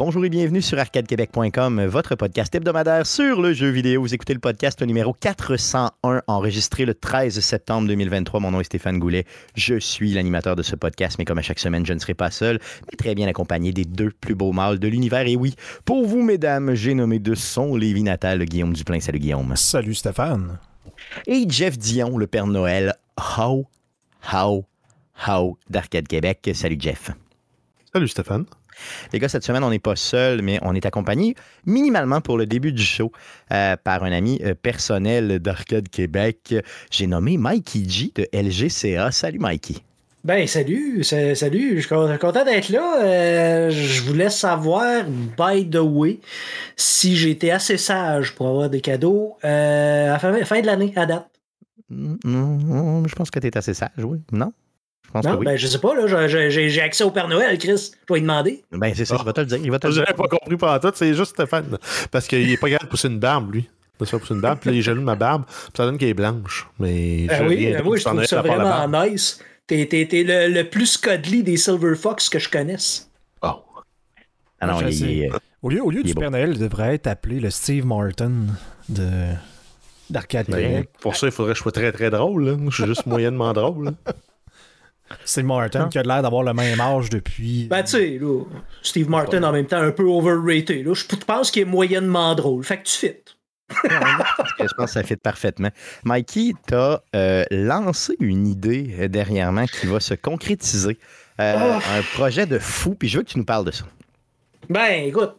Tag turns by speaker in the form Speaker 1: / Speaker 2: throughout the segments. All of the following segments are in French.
Speaker 1: Bonjour et bienvenue sur arcadequebec.com, votre podcast hebdomadaire sur le jeu vidéo. Vous écoutez le podcast numéro 401, enregistré le 13 septembre 2023. Mon nom est Stéphane Goulet. Je suis l'animateur de ce podcast, mais comme à chaque semaine, je ne serai pas seul, mais très bien accompagné des deux plus beaux mâles de l'univers. Et oui, pour vous, mesdames, j'ai nommé de son Lévi natal Guillaume Duplain. Salut Guillaume.
Speaker 2: Salut Stéphane.
Speaker 1: Et Jeff Dion, le Père Noël. How, how, how d'Arcade Québec. Salut Jeff.
Speaker 3: Salut Stéphane.
Speaker 1: Les gars, cette semaine, on n'est pas seul, mais on est accompagné minimalement pour le début du show euh, par un ami euh, personnel d'Arcade Québec. J'ai nommé Mikey G de LGCA. Salut Mikey.
Speaker 4: Ben salut, salut, je suis content d'être là. Euh, je voulais savoir, by the way, si j'étais assez sage pour avoir des cadeaux à la fin de l'année, à date.
Speaker 1: Non, mm, mm, je pense que tu es assez sage, oui. Non?
Speaker 4: Je non, ben, je sais pas, là, j'ai accès au Père Noël, Chris. Je vais lui demander.
Speaker 1: Ben, c'est ça, il va te le dire. Il va te le
Speaker 3: dire. pas compris pendant tout, c'est juste Stéphane. Parce qu'il est pas capable de pousser une barbe, lui. De se pousser une barbe, puis il est jaloux de ma barbe, puis ça donne qu'elle est blanche. Mais
Speaker 4: ben oui, ben moi, je trouve ça vraiment nice. T'es le, le, plus cuddly des Silver Fox que je connaisse.
Speaker 3: Oh.
Speaker 1: Ah non, il est,
Speaker 2: au lieu, au lieu du Père Noël, il devrait être appelé le Steve Martin de d'Arcade
Speaker 3: Pour ça, il faudrait que je sois très très drôle. Là. Je suis juste moyennement drôle.
Speaker 2: C'est Martin qui a l'air d'avoir le même âge depuis.
Speaker 4: Ben, tu sais, Steve Martin en même temps un peu overrated. Là. Je pense qu'il est moyennement drôle. Fait que tu fit.
Speaker 1: je pense que ça fit parfaitement. Mikey, tu as euh, lancé une idée euh, dernièrement qui va se concrétiser. Euh, oh. Un projet de fou, puis je veux que tu nous parles de ça.
Speaker 4: Ben, écoute,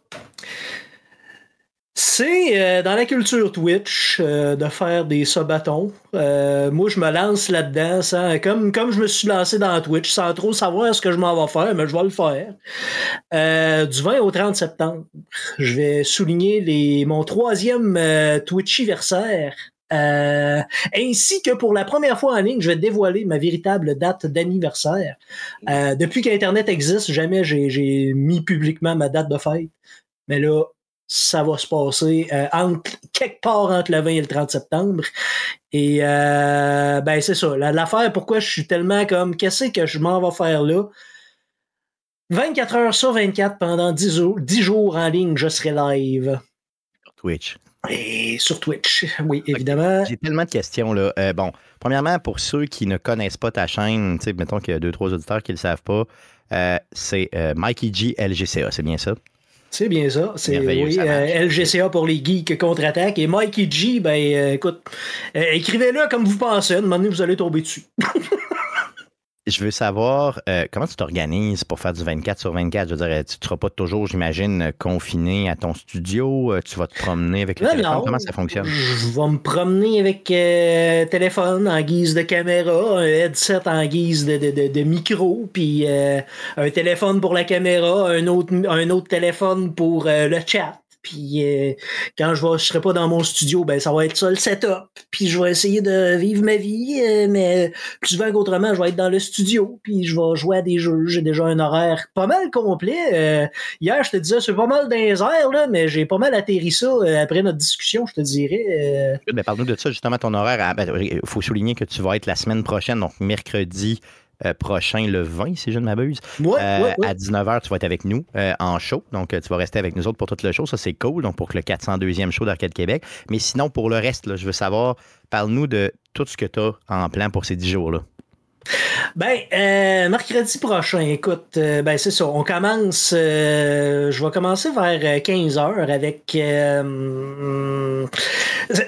Speaker 4: c'est euh, dans la culture Twitch euh, de faire des sabatons. Euh, moi, je me lance là-dedans, comme, je me suis lancé dans Twitch, sans trop savoir ce que je m'en vais faire, mais je vais le faire. du 20 au 30 septembre, je vais souligner mon troisième Twitchiversaire. ainsi que pour la première fois en ligne, je vais dévoiler ma véritable date d'anniversaire. depuis qu'Internet existe, jamais j'ai mis publiquement ma date de fête. Mais là, ça va se passer euh, entre, quelque part entre le 20 et le 30 septembre. Et euh, ben c'est ça. L'affaire, pourquoi je suis tellement comme qu'est-ce que je m'en vais faire là? 24 heures sur 24 pendant 10 jours, 10 jours en ligne, je serai live.
Speaker 1: Sur Twitch.
Speaker 4: Et sur Twitch, oui, évidemment.
Speaker 1: J'ai tellement de questions là. Euh, bon, premièrement, pour ceux qui ne connaissent pas ta chaîne, mettons qu'il y a deux, trois auditeurs qui ne le savent pas, c'est Mikey G LGCA, c'est bien ça?
Speaker 4: C'est bien ça. C'est oui, euh, LGCA pour les geeks contre-attaque. Et Mikey G, ben euh, écoute, euh, écrivez-le comme vous pensez. Un moment donné, vous allez tomber dessus.
Speaker 1: je veux savoir euh, comment tu t'organises pour faire du 24 sur 24. Je veux dire, tu ne seras pas toujours, j'imagine, confiné à ton studio. Euh, tu vas te promener avec le téléphone. comment ça fonctionne?
Speaker 4: Je vais me promener avec euh, téléphone en guise de caméra, un headset en guise de, de, de, micro, puis un téléphone pour la caméra, un autre, un autre téléphone pour le chat. Puis euh, quand je ne serai pas dans mon studio, ben ça va être ça le setup. Puis je vais essayer de vivre ma vie, euh, mais plus souvent qu'autrement, je vais être dans le studio. Puis je vais jouer à des jeux. J'ai déjà un horaire pas mal complet. Euh, hier, je te disais, c'est pas mal dans les là, mais j'ai pas mal atterri ça après notre discussion, je te dirais.
Speaker 1: Mais parle-nous de ça, justement, ton horaire. Il ben, faut souligner que tu vas être la semaine prochaine, donc mercredi euh, prochain, le 20, si je ne m'abuse.
Speaker 4: Euh,
Speaker 1: à 19h, tu vas être avec nous euh, en show. Donc, tu vas rester avec nous autres pour tout le show. Ça, c'est cool. Donc, pour le 402e show d'Arcade Québec. Mais sinon, pour le reste, je veux savoir, parle-nous de tout ce que tu as en plan pour ces 10 jours-là.
Speaker 4: Ben, mercredi prochain, écoute, ben c'est ça. On commence, je vais commencer vers 15 h avec.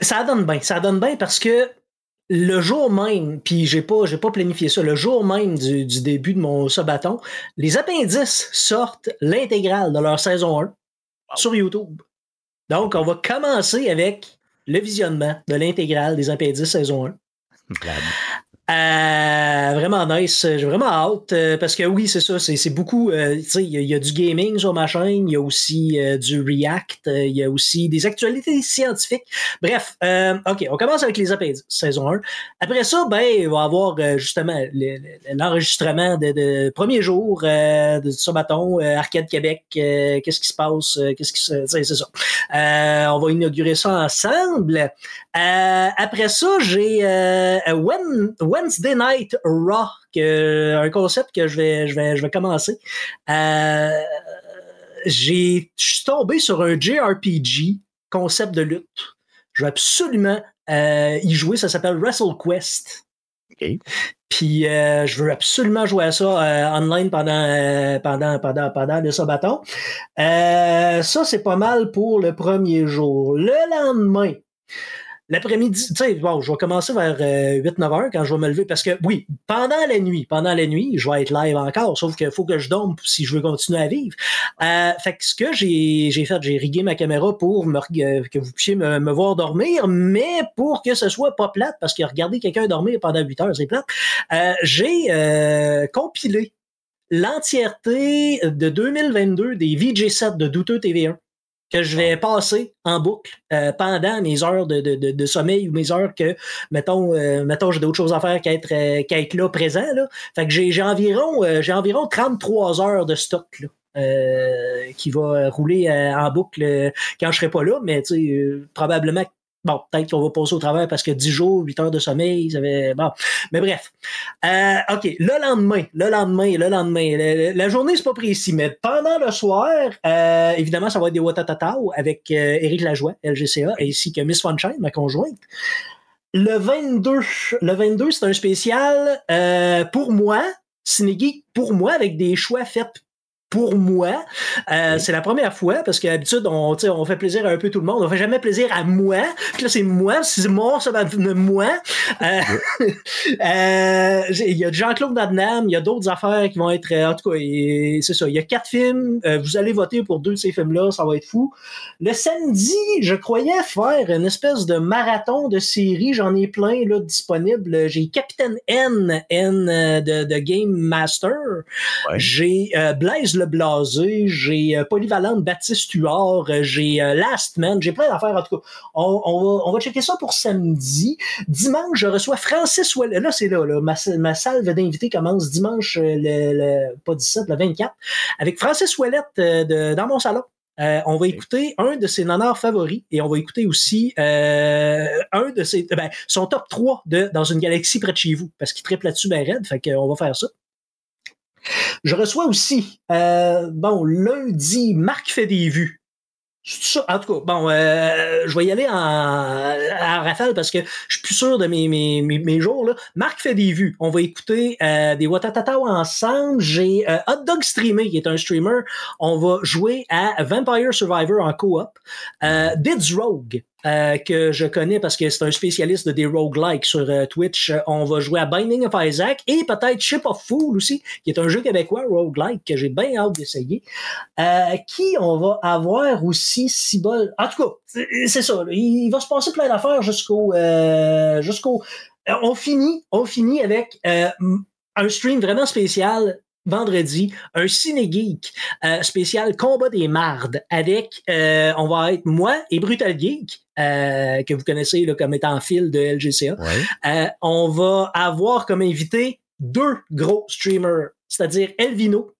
Speaker 4: ça donne bien, ça donne bien parce que le jour même, puis j'ai pas, j'ai pas planifié ça, le jour même du, début de mon sabaton, les appendices sortent l'intégrale de leur saison 1 sur YouTube. Donc, on va commencer avec le visionnement de l'intégrale des appendices saison 1. Euh, vraiment nice. J'ai vraiment hâte euh, parce que oui, c'est ça. C'est beaucoup. Euh, il y, a du gaming sur ma chaîne. Il y a aussi du React. Il y a aussi des actualités scientifiques. Bref, OK, on commence avec les appendices, saison 1. Après ça, ben, il va y avoir justement l'enregistrement de, de, premier jour de Sabaton, Arcade Québec. Qu'est-ce qui se passe? Qu'est-ce qui se. C'est ça. on va inaugurer ça ensemble. après ça, j'ai Wednesday Night Raw, un concept que je vais, je vais, je vais commencer. Euh, j'ai, je suis tombé sur un JRPG concept de lutte. Je veux absolument euh, y jouer. Ça s'appelle WrestleQuest. Puis euh, je veux absolument jouer à ça euh, online pendant euh, pendant pendant pendant le sabaton. Euh, ça c'est pas mal pour le premier jour. Le lendemain, l'après-midi, tu sais, bon, je vais commencer vers 8-9 heures quand je vais me lever parce que, oui, pendant la nuit, pendant la nuit, je vais être live encore, sauf qu'il faut que je dorme si je veux continuer à vivre. Euh, fait que ce que j'ai fait, j'ai rigué ma caméra pour euh, que vous puissiez me, me voir dormir, mais pour que ce soit pas plate, parce que regarder quelqu'un dormir pendant 8 heures, c'est plate, euh, j'ai euh, compilé l'entièreté de 2022 des VJ7 de Douteux TV1 que je vais passer en boucle euh, pendant mes heures de, de, de, de sommeil ou mes heures que, mettons, euh, mettons j'ai d'autres choses à faire qu'être euh, qu'être là présent. Là. Fait que j'ai environ, euh, j'ai environ 33 heures de stock là, euh, qui va rouler euh, en boucle euh, quand je serai pas là, mais tu sais, euh, probablement Bon, peut-être qu'on va passer au travers parce que 10 jours, 8 heures de sommeil, ça avait... Bon, mais bref. Euh, OK, le lendemain, le lendemain, le lendemain. le- la journée, c'est pas précis, mais pendant le soir, euh, évidemment, ça va être des Watatatao avec euh, Éric Lajoie, LGCA, ainsi que Miss Funshine, ma conjointe. Le 22, le 22, c'est un spécial pour moi, Cinégeek pour moi, avec des choix faits pour moi. Euh, C'est la première fois parce qu'habitude, on, tu sais, on fait plaisir à un peu tout le monde. On fait jamais plaisir à moi. Puis là, c'est moi. C'est moi, ça va de moi. Euh, euh, Il y a Jean-Claude Damme, il y a d'autres affaires qui vont être. En tout cas, c'est ça. Il y a quatre films. Vous allez voter pour deux de ces films-là. Ça va être fou. Le samedi, je croyais faire une espèce de marathon de séries. J'en ai plein là, disponibles. J'ai Capitaine N, N de, de Game Master. J'ai Blaise Le Blasé, j'ai euh, Polyvalente Baptiste Huard, euh, j'ai euh, Last Man, j'ai plein d'affaires en tout cas. On, on va, on va checker ça pour samedi. Dimanche, je reçois Francis Ouellet. Là, c'est là, là. Ma, ma salve d'invités commence dimanche, le, le- pas 17, le 24, avec Francis Ouellette euh, de, dans mon salon. Euh, on va écouter un de ses nanars favoris et on va écouter aussi euh, un de ses ben, son top 3 de Dans une galaxie près de chez vous parce qu'il triple là-dessus ben raide, fait qu'on va faire ça. Je reçois aussi, euh, bon, lundi, Marc fait des vues. En tout cas, bon, euh, je vais y aller en, en rafale parce que je suis plus sûr de mes, mes, mes, jours. Là. Marc fait des vues. On va écouter euh, des Watatata ensemble. J'ai euh, Hot Dog Streamé, qui est un streamer. On va jouer à Vampire Survivor en coop. Euh, Dids Rogue, euh, que je connais parce que c'est un spécialiste de des roguelikes sur euh, Twitch. Euh, On va jouer à Binding of Isaac et peut-être Ship of Fool aussi, qui est un jeu québécois roguelike que j'ai bien hâte d'essayer. Euh, qui on va avoir aussi si bol. En tout cas, c'est- ça. Il va se passer plein d'affaires jusqu'au euh, jusqu'au. On finit, on finit avec un stream vraiment spécial vendredi, un ciné geek euh, spécial combat des mardes avec euh, on va être moi et Brutal Geek euh, que vous connaissez là, comme étant fil de LGCA.
Speaker 1: Ouais.
Speaker 4: On va avoir comme invité deux gros streamers, c'est-à-dire Elvino,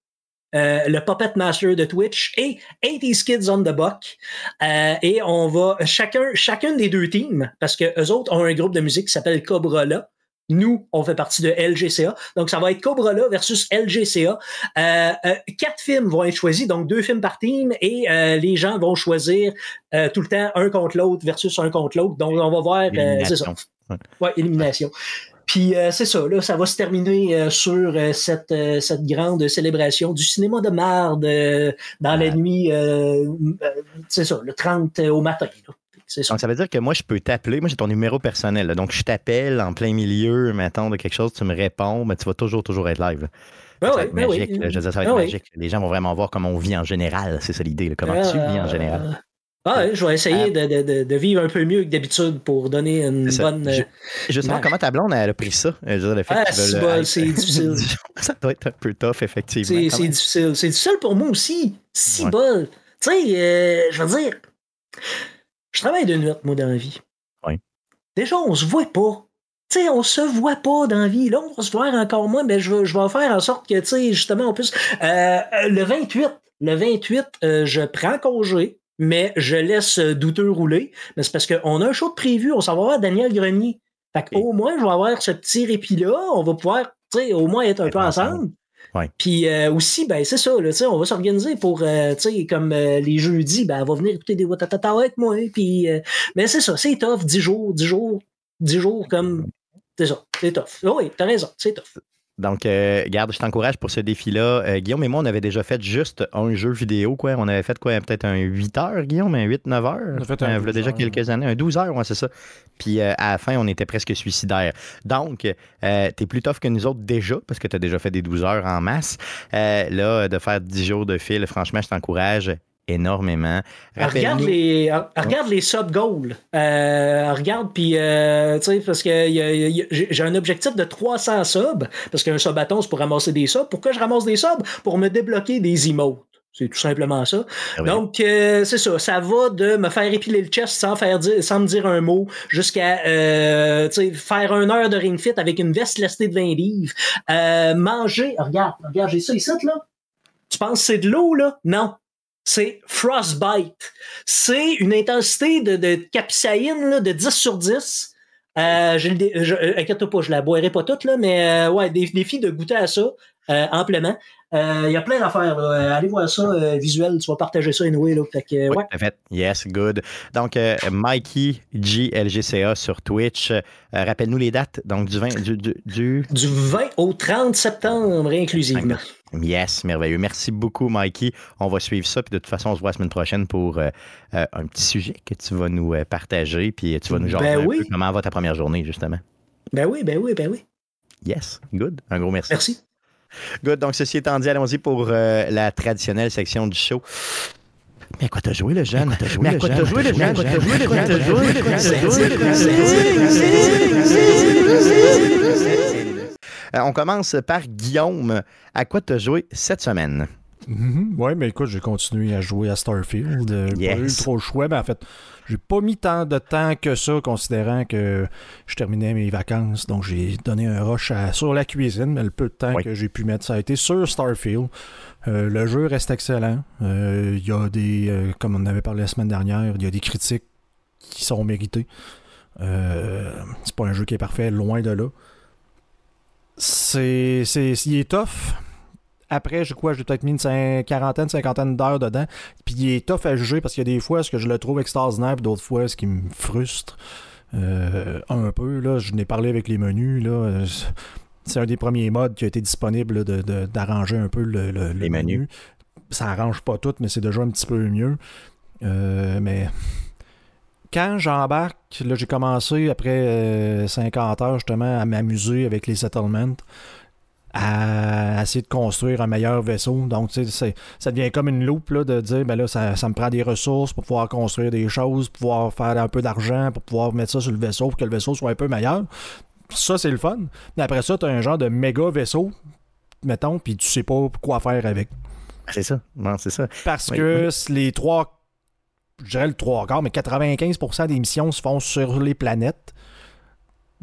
Speaker 4: euh, le Puppet Master de Twitch, et 80s Kids on the Buck. Euh, et on va chacun, chacun des deux teams, parce que eux autres ont un groupe de musique qui s'appelle Cobra là. Nous, on fait partie de LGCA. Donc, ça va être Cobra là versus LGCA. Euh, euh, quatre films vont être choisis, donc deux films par team, et euh, les gens vont choisir euh, tout le temps un contre l'autre versus un contre l'autre. Donc, on va voir, euh, c'est ça.
Speaker 1: Élimination.
Speaker 4: Ouais, élimination. Puis euh, c'est ça, là, ça va se terminer euh, sur euh, cette, euh, cette grande célébration du cinéma de marde euh, dans la nuit, euh, euh, c'est ça, le 30 au matin. là.
Speaker 1: Donc, ça veut dire que moi, je peux t'appeler. Moi, j'ai ton numéro personnel. là. Donc, je t'appelle en plein milieu, mettons, de quelque chose, tu me réponds, mais tu vas toujours, toujours être live. là.
Speaker 4: Ben
Speaker 1: ça va être
Speaker 4: ben
Speaker 1: magique. là. Je veux dire, ça va être
Speaker 4: Ben oui.
Speaker 1: magique. Les gens vont vraiment voir comment on vit en général. C'est ça l'idée. Comment tu vis en général.
Speaker 4: Ah je vais essayer de, de, de, de vivre un peu mieux que d'habitude pour donner une bonne.
Speaker 1: Je-
Speaker 4: euh,
Speaker 1: Justement,
Speaker 4: image.
Speaker 1: comment ta blonde elle a pris ça? Je dire, le fait
Speaker 4: Ah, c'est difficile.
Speaker 1: ça doit être un peu tough, effectivement.
Speaker 4: C'est difficile. C'est difficile pour moi aussi. Si
Speaker 1: Ouais.
Speaker 4: bol. Tu sais, euh, je veux dire, je travaille de nuit, moi, dans la vie.
Speaker 1: Ouais.
Speaker 4: Déjà, on se voit pas. Tu sais, on se voit pas dans la vie. Là, on va se voir encore moins, mais je vais, je vais faire en sorte que, tu sais, justement, on puisse. Euh, euh, le 28, le 28, euh, je prends congé, mais je laisse douteux rouler. Mais c'est parce qu'on a un show de prévu. On s'en va voir Daniel Grenier. Fait
Speaker 1: Ok.
Speaker 4: qu'au moins, je vais avoir ce petit répit-là. On va pouvoir, tu sais, au moins être un peu
Speaker 1: ensemble.
Speaker 4: Puis euh, aussi, ben c'est ça, là, on va s'organiser pour, euh, comme euh, les jeudis, ben elle va venir écouter des Watatata avec moi. Puis, euh, mais c'est ça, c'est tough, 10 jours, 10 jours, 10 jours, comme, c'est ça, c'est tough. Oui, t'as raison, c'est tough.
Speaker 1: Donc, euh, garde, je t'encourage pour ce défi-là. Euh, Guillaume et moi, on avait déjà fait juste un jeu vidéo, quoi. On avait fait quoi, peut-être un 8 heures, Guillaume, un 8-9 heures?
Speaker 2: On a fait un
Speaker 1: Euh, voilà
Speaker 2: 12
Speaker 1: déjà
Speaker 2: heures.
Speaker 1: quelques années, un 12 heures, ouais, c'est ça. Puis euh, à la fin, on était presque suicidaire. Donc, t'es plus tough que nous autres déjà, parce que t'as déjà fait des 12 heures en masse. Là, de faire 10 jours de fil, franchement, je t'encourage énormément.
Speaker 4: Elle regarde
Speaker 1: Rappelle-nous-
Speaker 4: les, regarde les sub-goals. Euh, regarde, puis, euh, tu sais, parce que j'ai un objectif de 300 subs, parce qu'un subathon, c'est pour ramasser des subs. Pourquoi je ramasse des subs? Pour me débloquer des emotes. C'est tout simplement ça.
Speaker 1: Ah oui.
Speaker 4: Donc, euh, c'est ça. Ça va de me faire épiler le chest sans, faire dire, sans me dire un mot jusqu'à euh, faire une heure de ring fit avec une veste lestée de 20 livres. Euh, manger. Regarde, regarde, j'ai ça ici, là. Tu penses que c'est de l'eau, là? Non. C'est frostbite. C'est une intensité de, capsaïne de 10 sur 10. Euh, je, je, euh, inquiète-toi pas, je la boirai pas toute, mais euh, ouais, des de goûter à ça euh, amplement. Euh, Il y a plein d'affaires. là. Euh, Allez voir ça euh, visuel, tu vas partager ça anyway. Là. Fait que, euh,
Speaker 1: Oui,
Speaker 4: ouais.
Speaker 1: fait. Yes, good. Donc, euh, Mikey GLGCA sur Twitch. Euh, Rappelle-nous les dates. Donc, du 20. Du, du- du-
Speaker 4: Du 20 au 30 septembre inclusivement.
Speaker 1: Yes, merveilleux. Merci beaucoup, Mikey. On va suivre ça. Puis de toute façon, on se voit la semaine prochaine pour euh, euh, un petit sujet que tu vas nous euh, partager. Puis tu vas nous jaser
Speaker 4: Ben
Speaker 1: un peu comment va ta première journée, justement.
Speaker 4: Ben oui, ben oui, ben oui.
Speaker 1: Yes, good. Un gros merci.
Speaker 4: Merci.
Speaker 1: Good. Donc, ceci étant dit, allons-y pour euh, la traditionnelle section du show. Mais à quoi t'as joué, le jeune? Mais à quoi t'as joué, le jeune? À quoi t'as joué, le jeune? À quoi t'as joué, le jeune? Euh, On commence par Guillaume. À quoi t'as joué cette semaine?
Speaker 2: Mhm. Ouais, mais écoute, j'ai continué à jouer à Starfield. Euh, J'ai pas eu
Speaker 1: Yes.
Speaker 2: trop le choix, mais en fait, j'ai pas mis tant de temps que ça, considérant que je terminais mes vacances. Donc, j'ai donné un rush à- sur la cuisine, mais le peu de temps
Speaker 1: Oui.
Speaker 2: que j'ai pu mettre, ça a été sur Starfield. Euh, le jeu reste excellent. Euh, Il y a des, euh, comme on en avait parlé la semaine dernière, il y a des critiques qui sont méritées. C'est pas un jeu qui est parfait, loin de là. C'est, c'est, il est tough. Après, j'ai quoi, j'ai peut-être mis une quarantaine, cinquantaine d'heures dedans. Puis il est tough à juger parce qu'il y a des fois ce que je le trouve extraordinaire, puis d'autres fois ce qui me frustre euh, un peu. Là, je n'ai parlé avec les menus. Là, euh, c'est un des premiers modes qui a été disponible là, de- de- d'arranger un peu le, le- le
Speaker 1: Les menus.
Speaker 2: menu. Ça arrange pas tout, mais c'est déjà un petit peu mieux. Euh, mais quand j'embarque, là j'ai commencé après euh, 50 heures justement à m'amuser avec les settlements, à essayer de construire un meilleur vaisseau. Donc tu sais, c'est- ça devient comme une loupe là, de dire ben là ça, ça me prend des ressources pour pouvoir construire des choses, pour pouvoir faire un peu d'argent, pour pouvoir mettre ça sur le vaisseau pour que le vaisseau soit un peu meilleur. Ça c'est le fun. Mais après ça, tu as un genre de méga vaisseau, mettons, puis tu sais pas quoi faire avec.
Speaker 1: C'est ça. Non, c'est ça.
Speaker 2: Parce
Speaker 1: Oui,
Speaker 2: que les trois, je dirais le trois quarts, mais 95% des missions se font sur les planètes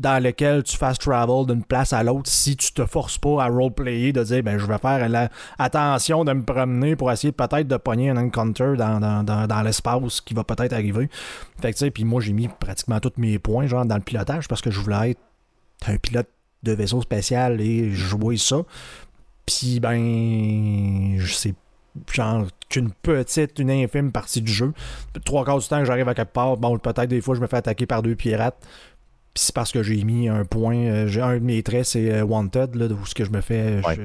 Speaker 2: dans lesquelles tu fasses travel d'une place à l'autre si tu te forces pas à roleplayer, de dire ben je vais faire attention de me promener pour essayer peut-être de pogner un encounter dans, dans, dans, l'espace qui va peut-être arriver. Fait que tu sais, puis moi j'ai mis pratiquement tous mes points dans le pilotage parce que je voulais être un pilote de vaisseau spécial et jouer ça. Puis ben je sais genre qu'une petite, une infime partie du jeu. Trois quarts du temps que j'arrive à quelque part, bon, peut-être des fois je me fais attaquer par deux pirates. Puis c'est parce que j'ai mis un point. euh, j'ai un de mes traits, c'est euh, Wanted, là, où ce que je me fais. euh,
Speaker 1: Ouais.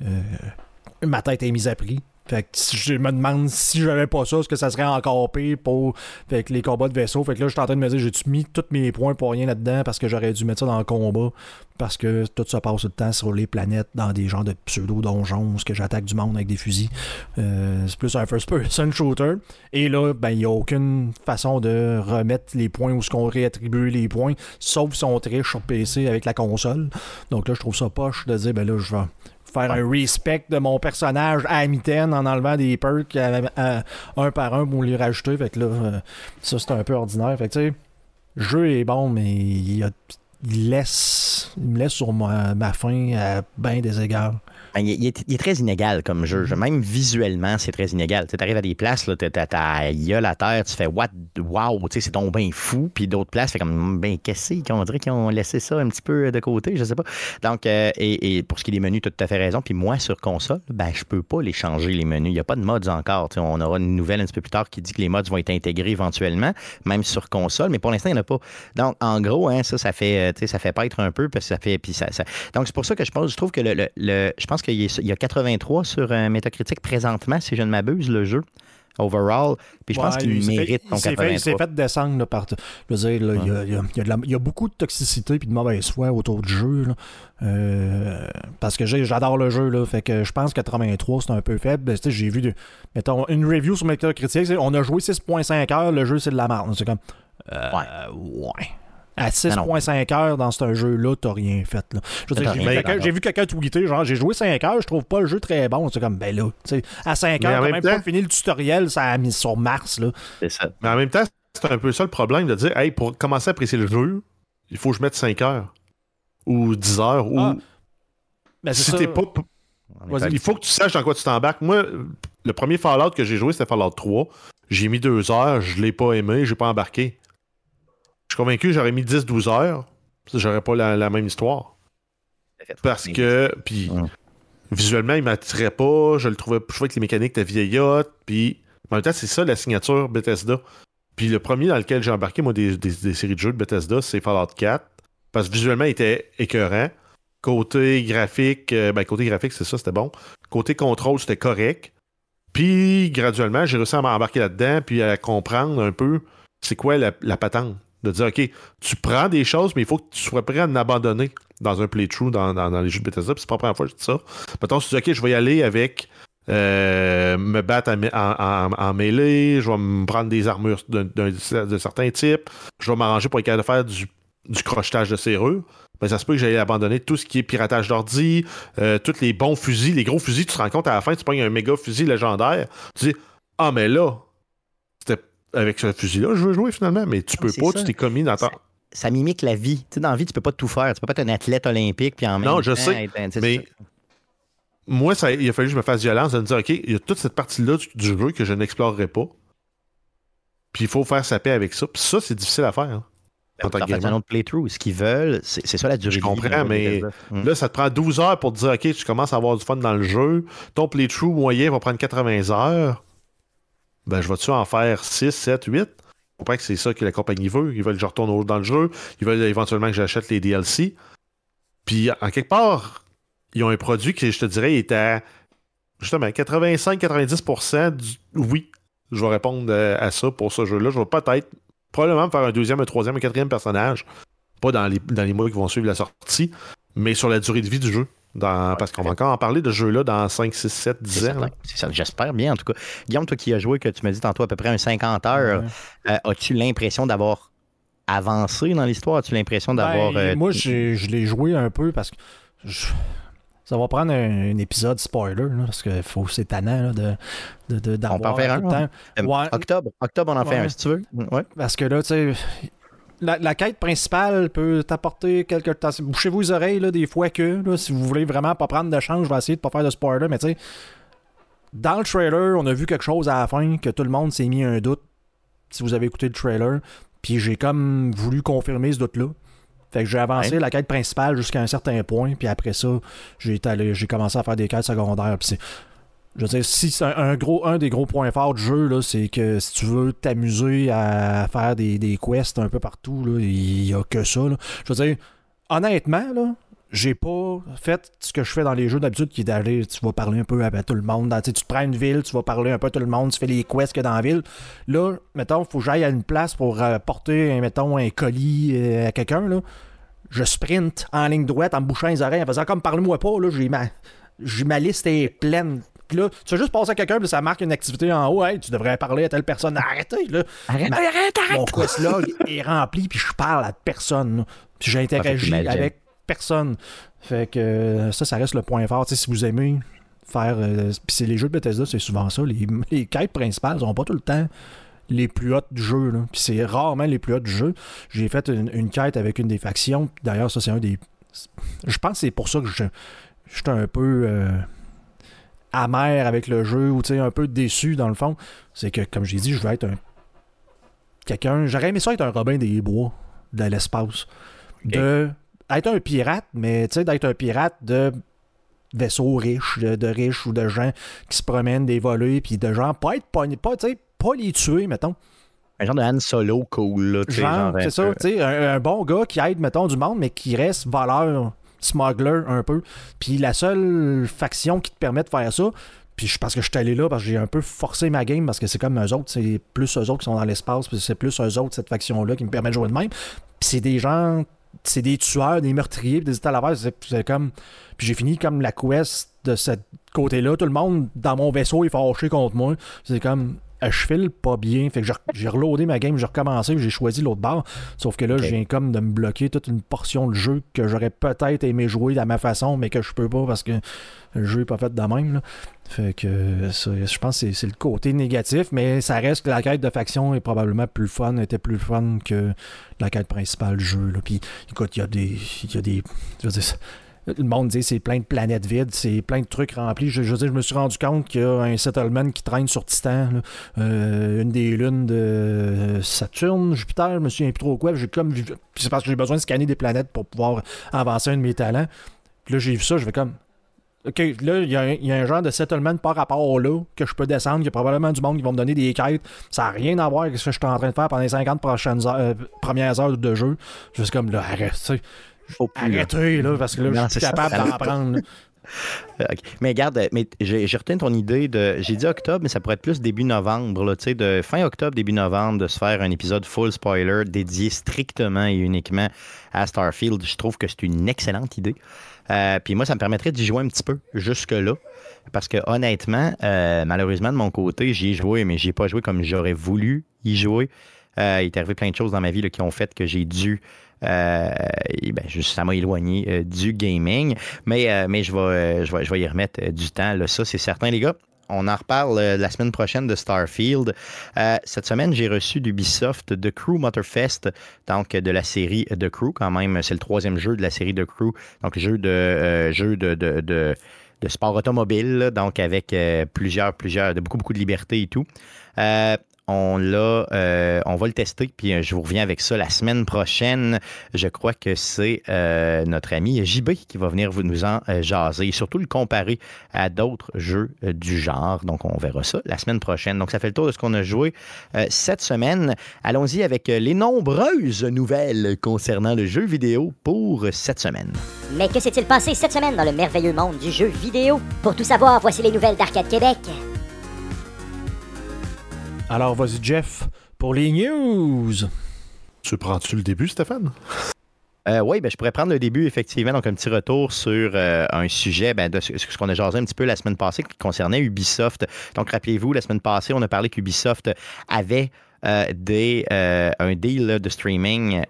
Speaker 2: je- ma tête est mise à prix. Fait que je me demande si j'avais pas ça, est-ce que ça serait encore pire pour fait que les combats de vaisseau. Fait que là, je suis en train de me dire, j'ai-tu mis tous mes points pour rien là-dedans parce que j'aurais dû mettre ça dans le combat? Parce que tout se passe tout le temps sur les planètes, dans des genres de pseudo-donjons, où que j'attaque du monde avec des fusils. Euh, c'est plus un first-person shooter. Et là, ben, il n'y a aucune façon de remettre les points ou ce qu'on réattribue les points, sauf si on triche sur PC avec la console. Donc là, je trouve ça poche de dire, ben là, je vais faire un respect de mon personnage à mitaine en enlevant des perks à- à- un par un pour les rajouter. Fait que là, euh, ça, c'est un peu ordinaire. Fait que tu sais, le jeu est bon, mais il, a- il laisse, il me laisse sur ma, ma faim à bien des égards.
Speaker 1: Ben, il, est, il est très inégal comme jeu. Même visuellement, c'est très inégal. Tu arrives à des places, là, t'as- t'as ta gueule à terre, tu fais what, wow, tu sais, c'est donc bien fou. Puis d'autres places, fait comme, ben, qu'est-ce qu'on dirait qu'ils ont laissé ça un petit peu de côté, je sais pas. Donc, euh, et, et pour ce qui est des menus, tu as tout à fait raison. Puis moi, sur console, ben, je peux pas les changer, les menus. Il n'y a pas de mods encore. Tu sais, on aura une nouvelle un petit peu plus tard qui dit que les mods vont être intégrés éventuellement, même sur console, mais pour l'instant, il n'y en a pas. Donc, en gros, hein, ça, ça fait, euh, tu sais, ça fait paître un peu, parce que ça fait. Puis ça, ça- Donc, c'est pour ça que je pense, je trouve que le, le- le- je pense qu'il y, a- il y a 83 sur euh, Metacritic présentement, si je ne m'abuse, le jeu. Overall. Puis je pense
Speaker 2: Ouais,
Speaker 1: qu'il mérite
Speaker 2: fait-
Speaker 1: ton
Speaker 2: il s'est fait, il s'est
Speaker 1: 83.
Speaker 2: fait descendre par. Je veux dire, là, il y a- il y, a, il y a de la- il y a beaucoup de toxicité et de mauvaise foi autour du jeu. là. Euh, parce que j'adore le jeu. Là, fait que je pense que 83 c'est un peu faible. Ben, tu sais, J'ai vu de- mettons, une review sur Metacritic. On a joué 6.5 heures, le jeu c'est de la merde. C'est comme. euh, ouais. À 6.5 heures dans ce jeu-là, t'as rien fait. Là. Je veux dire,
Speaker 1: T'as
Speaker 2: j'ai,
Speaker 1: rien
Speaker 2: vu
Speaker 1: fait,
Speaker 2: quelqu'un,
Speaker 1: non.
Speaker 2: j'ai vu quelqu'un tweeter, genre, j'ai joué 5 heures, je trouve pas le jeu très bon. C'est comme, ben là, tu sais, à 5
Speaker 3: Mais en
Speaker 2: heures, t'as
Speaker 3: même
Speaker 2: même
Speaker 3: temps-
Speaker 2: pas fini le tutoriel, ça a mis sur Mars. Là.
Speaker 1: C'est ça.
Speaker 3: Mais en même temps, c'est un peu ça le problème de dire, hey, pour commencer à apprécier le jeu, il faut que je mette 5 heures. Ou 10 heures. Ou
Speaker 2: Ah, Ben, c'est
Speaker 3: si
Speaker 2: ça.
Speaker 3: t'es pas.
Speaker 1: On est
Speaker 2: Vas-y,
Speaker 3: Il faut que tu saches dans quoi tu t'embarques. Moi, le premier Fallout que j'ai joué, c'était Fallout 3. J'ai mis 2 heures, je l'ai pas aimé, j'ai pas embarqué. Je suis convaincu que j'aurais mis 10-12 heures, j'aurais pas la, la même histoire. Parce que, puis, visuellement, il m'attirait pas, je le trouvais, je trouvais que les mécaniques étaient vieillottes, puis, en même temps, c'est ça la signature Bethesda. Puis le premier dans lequel j'ai embarqué, moi, des, des- des séries de jeux de Bethesda, c'est Fallout 4, parce que visuellement, il était écœurant. Côté graphique, euh, ben, côté graphique, c'est ça, c'était bon. Côté contrôle, c'était correct. Puis, graduellement, j'ai réussi à m'embarquer là-dedans, puis à comprendre un peu c'est quoi la, la patente. De dire, OK, tu prends des choses, mais il faut que tu sois prêt à en abandonner dans un playthrough dans, dans- les jeux de Bethesda. Puis c'est pas la première fois que je dis ça. Mettons, si tu dis, OK, je vais y aller avec euh, me battre en, en, en- mêlée, je vais me prendre des armures d'un- d'un- de certains types, je vais m'arranger pour être capable de faire du, du crochetage de serrure. Ben, ça se peut que j'aille abandonner tout ce qui est piratage d'ordi, euh, tous les bons fusils, les gros fusils, tu te rends compte à la fin, tu prends un méga fusil légendaire, tu dis Ah, mais là, avec ce fusil-là, je veux jouer finalement, mais tu
Speaker 1: Ah,
Speaker 3: peux pas,
Speaker 1: ça.
Speaker 3: tu t'es commis dans ta.
Speaker 1: Ça, ça mimique la vie. Tu sais, dans la vie, tu peux pas tout faire. Tu peux pas être un athlète olympique puis en même
Speaker 3: Non,
Speaker 1: temps
Speaker 3: je sais,
Speaker 1: être
Speaker 3: mais-. Moi, ça, il a fallu que je me fasse violence de me dire OK, il y a toute cette partie-là du, du jeu que je n'explorerai pas. Puis il faut faire sa paix avec ça. Puis ça, c'est difficile à faire. hein, en tant
Speaker 1: fais un autre playthrough. Ce qu'ils veulent, c'est ça la durée
Speaker 3: Je comprends, mais.
Speaker 1: Mm.
Speaker 3: Là, ça te prend 12 heures pour te dire OK, tu commences à avoir du fun dans le jeu. Ton playthrough moyen va prendre 80 heures. Ben, je vais-tu en faire 6, 7, 8 Je comprends que c'est ça que la compagnie veut. Ils veulent que je retourne dans le jeu. Ils veulent éventuellement que j'achète les DLC. Puis, en quelque part, ils ont un produit que je te dirais est à justement 85-90% du oui. Je vais répondre euh, à ça pour ce jeu-là. Je vais peut-être, probablement faire un deuxième, un troisième, un quatrième personnage. Pas dans les mois qui vont suivre la sortie, mais sur la durée de vie du jeu. Dans- parce qu'on va encore en parler de ce jeu-là dans 5, 6, 7, 10
Speaker 1: C'est
Speaker 3: ans.
Speaker 1: C'est ça. J'espère bien, en tout cas. Guillaume, toi qui as joué, que tu m'as dit tantôt à peu près un 50 heures,
Speaker 2: Ouais.
Speaker 1: euh, as-tu l'impression d'avoir avancé dans l'histoire? As-tu l'impression d'avoir.
Speaker 2: Ben,
Speaker 1: euh,
Speaker 2: moi, je l'ai joué un peu parce que je- ça va prendre un, un épisode spoiler, là, parce que faut, c'est tannant là, de, de, de- d'avoir
Speaker 1: On peut en faire
Speaker 2: tout
Speaker 1: un,
Speaker 2: le temps.
Speaker 1: euh,
Speaker 2: ouais.
Speaker 1: Octobre. Octobre, on en fait un, si tu veux. Ouais.
Speaker 2: Parce que là, tu sais, la, la quête principale peut t'apporter quelques temps. Bouchez-vous les oreilles, là, des fois que, là, si vous voulez vraiment pas prendre de chance, je vais essayer de pas faire de spoiler, mais tu sais, dans le trailer, on a vu quelque chose à la fin que tout le monde s'est mis un doute, si vous avez écouté le trailer, puis j'ai comme voulu confirmer ce doute-là. Fait que j'ai avancé
Speaker 1: Ouais.
Speaker 2: la quête principale jusqu'à un certain point, puis après ça, j'ai commencé à faire des quêtes secondaires, puis je veux dire, si c'est un, gros, un des gros points forts du jeu, c'est que si tu veux t'amuser à faire des, des quests un peu partout, il y a que ça. Je veux dire, honnêtement, là, j'ai pas fait ce que je fais dans les jeux d'habitude, qui est d'aller, tu vas parler un peu avec tout le monde. Tu te prends une ville, tu vas parler un peu à tout le monde, tu fais les quests qu'il y a dans la ville. Là, mettons, il faut que j'aille à une place pour euh, porter, mettons, un colis euh, à quelqu'un. Je sprint en ligne droite en bouchant les oreilles, en faisant comme parle-moi pas, j'ai ma, ma liste est pleine. Puis là, tu vas juste passer à quelqu'un, puis ça marque une activité en haut. Hey, tu devrais parler à telle personne. Arrêtez, là.
Speaker 1: Arrête,
Speaker 2: Ma-
Speaker 1: arrête, arrête.
Speaker 2: Mon quest log est rempli, puis je parle à personne. là. Puis j'interagis
Speaker 1: t'imagines.
Speaker 2: avec personne. Fait que euh, ça, ça reste le point fort. Si vous aimez faire. euh, puis c'est les jeux de Bethesda, c'est souvent ça. Les, les quêtes principales sont pas tout le temps les plus hautes du jeu. Là. Puis c'est rarement les plus hautes du jeu. J'ai fait une, une quête avec une des factions. D'ailleurs, ça, c'est un des. Je pense que c'est pour ça que je. j'étais un peu euh, amer avec le jeu ou un peu déçu dans le fond, c'est que, comme j'ai dit, je veux être un. Quelqu'un. J'aurais aimé ça être un Robin des Bois de l'espace. De. Être un pirate, mais tu sais, d'être un pirate de vaisseaux riches, de, riches ou de gens qui se promènent des volets, puis de gens pas être pas, pas, pas les tuer, mettons.
Speaker 1: Un genre de Han Solo cool, là.
Speaker 2: Genre, c'est ça, tu sais, un, bon gars qui aide, mettons, du monde, mais qui reste voleur, smuggler un peu. Puis la seule faction qui te permet de faire ça, puis parce que je suis allé là, parce que j'ai un peu forcé ma game, parce que c'est comme eux autres, c'est plus eux autres qui sont dans l'espace, puis c'est plus eux autres, cette faction-là, qui me permet de jouer de même. Puis c'est des gens, c'est des tueurs, des meurtriers, des états c'est comme. Puis j'ai fini comme la quest de ce côté-là. Tout le monde dans mon vaisseau est fâché contre moi. C'est comme je file pas bien. Fait que j'ai reloadé ma game, j'ai recommencé, j'ai choisi l'autre barre. Sauf que là, je viens comme de me bloquer toute une portion de jeu que j'aurais peut-être aimé jouer à ma façon, mais que je peux pas parce que le jeu est pas fait de même. Fait que je pense que c'est le côté négatif, mais ça reste que la quête de faction est probablement plus fun, était plus fun que la quête principale du jeu. Là. Puis écoute, il y a des. Il y a des le monde dit c'est plein de planètes vides, c'est plein de trucs remplis. Je, je, me suis rendu compte qu'il y a un settlement qui traîne sur Titan, euh, une des lunes de Saturne, Jupiter, je me souviens plus trop quoi. Comme c'est parce que j'ai besoin de scanner des planètes pour pouvoir avancer un de mes talents. Puis là j'ai vu ça, je vais comme OK, là, il y, a un genre de settlement par rapport là que je peux descendre. Il y a probablement du monde qui va me donner des quêtes. Ça n'a rien à voir avec ce que je suis en train de faire pendant les 50 prochaines euh, premières heures de jeu. Je suis comme là, arrête, faut Arrêtez, là, parce que là, je suis capable d'en prendre.
Speaker 1: Mais regarde, mais j'ai retenu ton idée de. J'ai dit octobre, mais ça pourrait être plus début novembre, là, de fin octobre, début novembre, de se faire un épisode full spoiler dédié strictement et uniquement à Starfield. Je trouve que c'est une excellente idée. Euh, puis moi, ça me permettrait d'y jouer un petit peu jusque-là. Parce que honnêtement, euh, malheureusement, de mon côté, j'y ai joué, mais j'ai pas joué comme j'aurais voulu y jouer. Euh, il est arrivé plein de choses dans ma vie qui ont fait que j'ai dû euh, ben, ça m'a éloigné euh, du gaming. Mais, euh, mais je, vais, je, vais, je vais y remettre du temps. Là, ça, c'est certain, les gars. On en reparle la semaine prochaine de Starfield. cette semaine, j'ai reçu d'Ubisoft The Crew Motorfest, donc de la série The Crew quand même. C'est le troisième jeu de la série The Crew, donc jeu de, jeu de, de, de sport automobile, donc avec plusieurs, plusieurs, de beaucoup, beaucoup de liberté et tout. On l'a, euh, on va le tester, puis euh, je vous reviens avec ça la semaine prochaine. Je crois que c'est euh, notre ami JB qui va venir vous nous en jaser et surtout le comparer à d'autres jeux du genre. Donc, on verra ça la semaine prochaine. Donc, ça fait le tour de ce qu'on a joué cette semaine. Allons-y avec les nombreuses nouvelles concernant le jeu vidéo pour cette semaine.
Speaker 5: Mais que s'est-il passé cette semaine dans le merveilleux monde du jeu vidéo? Pour tout savoir, voici les nouvelles d'Arcade Québec.
Speaker 2: Alors, vas-y, Jeff, pour les news.
Speaker 3: Tu prends-tu le début, Stéphane?
Speaker 1: Euh, oui, ben, je pourrais prendre le début, effectivement. Donc, un petit retour sur euh, un sujet ben, de ce, qu'on a jasé un petit peu la semaine passée qui concernait Ubisoft. Donc, rappelez-vous, la semaine passée, on a parlé qu'Ubisoft avait euh, des, un deal de streaming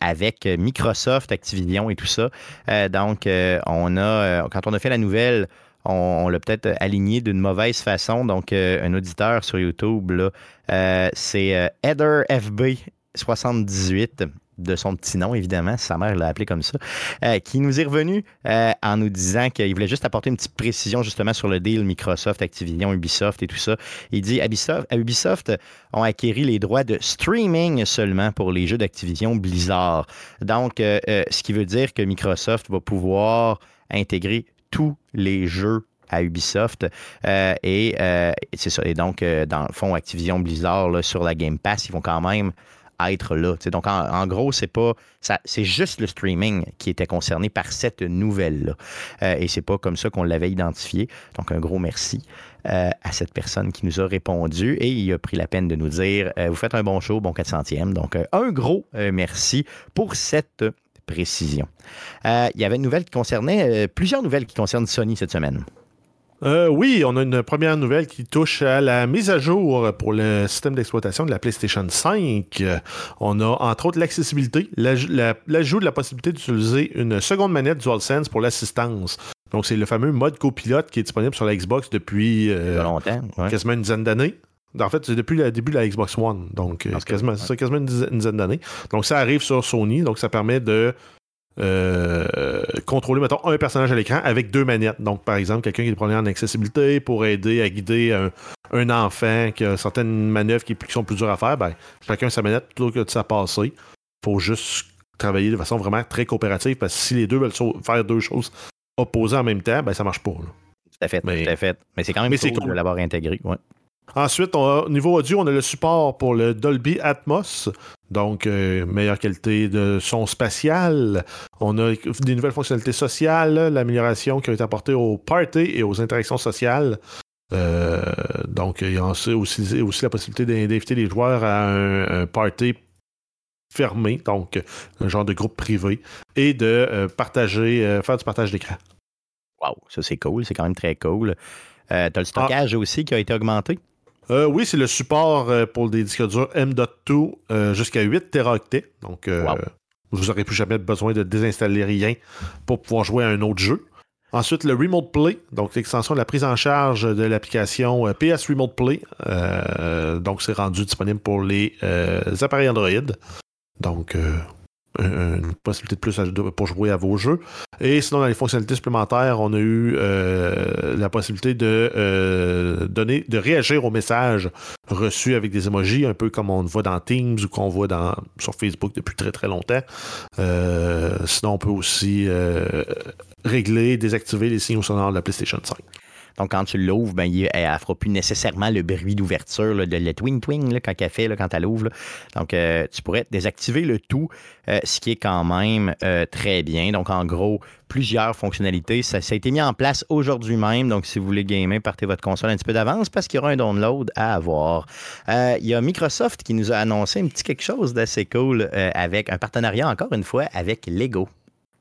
Speaker 1: avec Microsoft, Activision et tout ça. donc, on a, quand on a fait la nouvelle, on, l'a peut-être aligné d'une mauvaise façon. Donc, euh, un auditeur sur YouTube, euh, c'est euh, Heather FB78 de son petit nom, évidemment, sa mère l'a appelé comme ça, qui nous est revenu en nous disant qu'il voulait juste apporter une petite précision justement sur le deal Microsoft, Activision, Ubisoft et tout ça. Il dit Ubisoft, Ubisoft ont acquéri les droits de streaming seulement pour les jeux d'Activision Blizzard. Donc, ce qui veut dire que Microsoft va pouvoir intégrer tous les jeux à Ubisoft. Euh, et euh, c'est ça. Et donc, euh, dans le fond, Activision Blizzard, sur la Game Pass, ils vont quand même être là. Donc, en, gros, c'est pas. c'est juste le streaming qui était concerné par cette nouvelle-là. et c'est pas comme ça qu'on l'avait identifié. Donc, un gros merci. à cette personne qui nous a répondu et il a pris la peine de nous dire Vous faites un bon show, bon 400e. Donc, un gros merci pour cette précision. Euh, il y avait une nouvelle qui concernait, euh, plusieurs nouvelles qui concernent Sony cette semaine.
Speaker 3: Euh, oui, on a une première nouvelle qui touche à la mise à jour pour le système d'exploitation de la PlayStation 5. On a entre autres l'accessibilité, l'ajout de la possibilité d'utiliser une seconde manette DualSense pour l'assistance. Donc, c'est le fameux mode copilote qui est disponible sur la Xbox depuis
Speaker 1: longtemps,
Speaker 3: quasiment une dizaine d'années. En fait, c'est depuis le début de la Xbox One. Donc, c'est quasiment, quasiment, une dizaine d'années. Donc, ça arrive sur Sony. Donc, ça permet de euh, contrôler, mettons, un personnage à l'écran avec deux manettes. Donc, par exemple, quelqu'un qui a des problèmes en accessibilité pour aider à guider un, un enfant qui a certaines manœuvres qui, qui sont plus dures à faire, ben, chacun sa manette plutôt que de sa passer. faut juste travailler de façon vraiment très coopérative parce que si les deux veulent so- faire deux choses opposées en même temps, ben ça marche pas. là.
Speaker 1: Tout à fait,
Speaker 3: Mais-
Speaker 1: tout à fait. Mais c'est quand même
Speaker 3: mais c'est
Speaker 1: cool,
Speaker 3: cool.
Speaker 1: de l'avoir intégré. Ouais.
Speaker 3: Ensuite, on a- au niveau audio, on a le support pour le Dolby Atmos, donc euh, meilleure qualité de son spatial. On a des nouvelles fonctionnalités sociales, l'amélioration qui a été apportée aux parties et aux interactions sociales. Euh, donc, il y a aussi, aussi, aussi la possibilité d'in- d'inviter les joueurs à un, un party fermé, donc un genre de groupe privé, et de euh, partager, faire du partage d'écran.
Speaker 1: Wow, ça c'est cool, c'est quand même très cool. Euh, tu as le
Speaker 3: Ah.
Speaker 1: stockage aussi qui a été augmenté?
Speaker 3: Euh, oui, c'est le support euh, pour des disques durs M.2 euh, jusqu'à 8 teraoctets. Donc, euh,
Speaker 1: Wow.
Speaker 3: vous n'aurez plus jamais besoin de désinstaller rien pour pouvoir jouer à un autre jeu. Ensuite, le Remote Play, donc l'extension de la prise en charge de l'application PS Remote Play. Donc, c'est rendu disponible pour les appareils Android. Donc, euh, une possibilité de plus pour jouer à vos jeux. Et sinon, dans les fonctionnalités supplémentaires, on a eu euh, la possibilité de euh, donner, de réagir aux messages reçus avec des emojis, un peu comme on le voit dans Teams ou qu'on voit dans, sur Facebook depuis très très longtemps. Euh, sinon, on peut aussi régler, désactiver les signaux sonores de la PlayStation 5.
Speaker 1: Donc, quand tu l'ouvres, ben, elle ne fera plus nécessairement le bruit d'ouverture, de le twing-twing quand elle fait, quand elle ouvre. Donc, euh, tu pourrais désactiver le tout, euh, ce qui est quand même euh, très bien. Donc, en gros, plusieurs fonctionnalités. Ça, ça a été mis en place aujourd'hui même. Donc, si vous voulez gamer, partez votre console un petit peu d'avance parce qu'il y aura un download à avoir. Il y a Microsoft qui nous a annoncé un petit quelque chose d'assez cool avec un partenariat, encore une fois, avec Lego.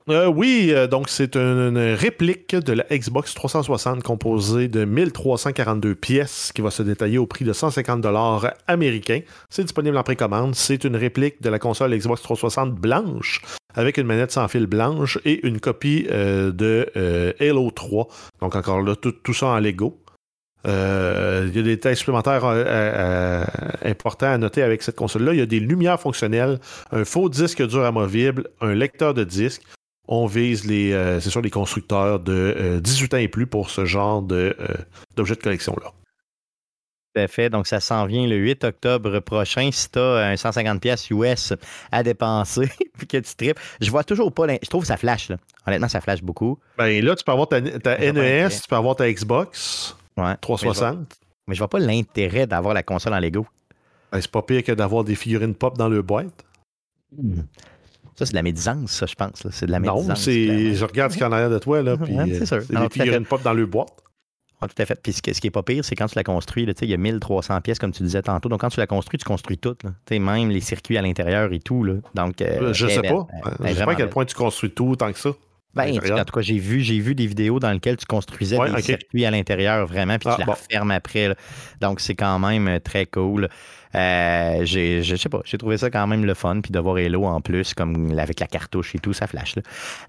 Speaker 3: Euh, oui, euh, donc c'est une, réplique de la Xbox 360 composée de 1342 pièces qui va se détailler au prix de 150 dollars américains. C'est disponible en précommande. C'est une réplique de la console Xbox 360 blanche avec une manette sans fil blanche et une copie euh, de Halo 3. Donc encore là, tout, ça en Lego. Il y a des détails supplémentaires importants à noter avec cette console-là. Il y a des lumières fonctionnelles, un faux disque dur amovible, un lecteur de disque. On vise les, euh, c'est sûr, les constructeurs de euh, 18 ans et plus pour ce genre de, euh, d'objets de collection-là.
Speaker 1: Tout à fait. Donc, ça s'en vient le 8 octobre prochain. Si tu as un 150 pièces US à dépenser, puis que tu tripes, je vois toujours pas. Je trouve que ça flash. Là. Honnêtement, ça flash beaucoup.
Speaker 3: Ben là, tu peux avoir ta, NES,
Speaker 1: l'intérêt.
Speaker 3: tu peux avoir ta Xbox
Speaker 1: Ouais. Mais je, vois,
Speaker 3: 360.
Speaker 1: mais je vois pas l'intérêt d'avoir la console en Lego.
Speaker 3: Ben, c'est pas pire que d'avoir des figurines pop dans le boîte.
Speaker 1: Ça, c'est de la médisance, ça, je pense. C'est de la
Speaker 3: Non,
Speaker 1: médisance.
Speaker 3: c'est,
Speaker 1: clairement.
Speaker 3: je regarde ce qu'il y a en arrière de toi, là, puis
Speaker 1: Ouais, c'est
Speaker 3: euh,
Speaker 1: sûr.
Speaker 3: c'est
Speaker 1: Non, à
Speaker 3: figurines pop dans le boîte.
Speaker 1: Ouais, tout à fait. Puis ce qui est pas pire, c'est quand tu la construis, là, il y a 1300 pièces, comme tu disais tantôt. Donc, quand tu la construis, tu construis tout. là. Même les circuits à l'intérieur et tout. Là. Donc, euh,
Speaker 3: je
Speaker 1: elle est
Speaker 3: sais pas. Je sais pas à quel point tu construis tout tant que ça.
Speaker 1: Ben, en tout cas, j'ai vu, j'ai vu des vidéos dans lesquelles tu construisais
Speaker 3: Ouais,
Speaker 1: des circuits à l'intérieur vraiment, puis
Speaker 3: Ah,
Speaker 1: tu la
Speaker 3: bon.
Speaker 1: refermes après. là. Donc, c'est quand même euh, très cool. Euh, j'ai, sais pas, j'ai trouvé ça quand même le fun, puis de voir Halo en plus, comme avec la cartouche et tout, ça flash. là.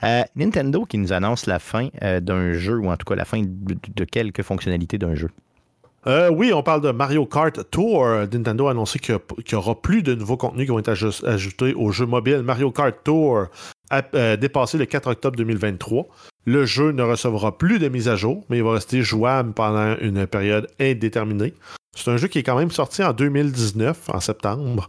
Speaker 1: Euh, Nintendo qui nous annonce la fin euh, d'un jeu, ou en tout cas la fin de, quelques fonctionnalités d'un jeu.
Speaker 3: Oui, on parle de Mario Kart Tour. Nintendo a annoncé qu'il n'y aura plus de nouveaux contenus qui vont être ajoutés au jeu mobile Mario Kart Tour, a dépassé le 4 octobre 2023. Le jeu ne recevra plus de mise à jour, mais il va rester jouable pendant une période indéterminée. C'est un jeu qui est quand même sorti en 2019, en septembre.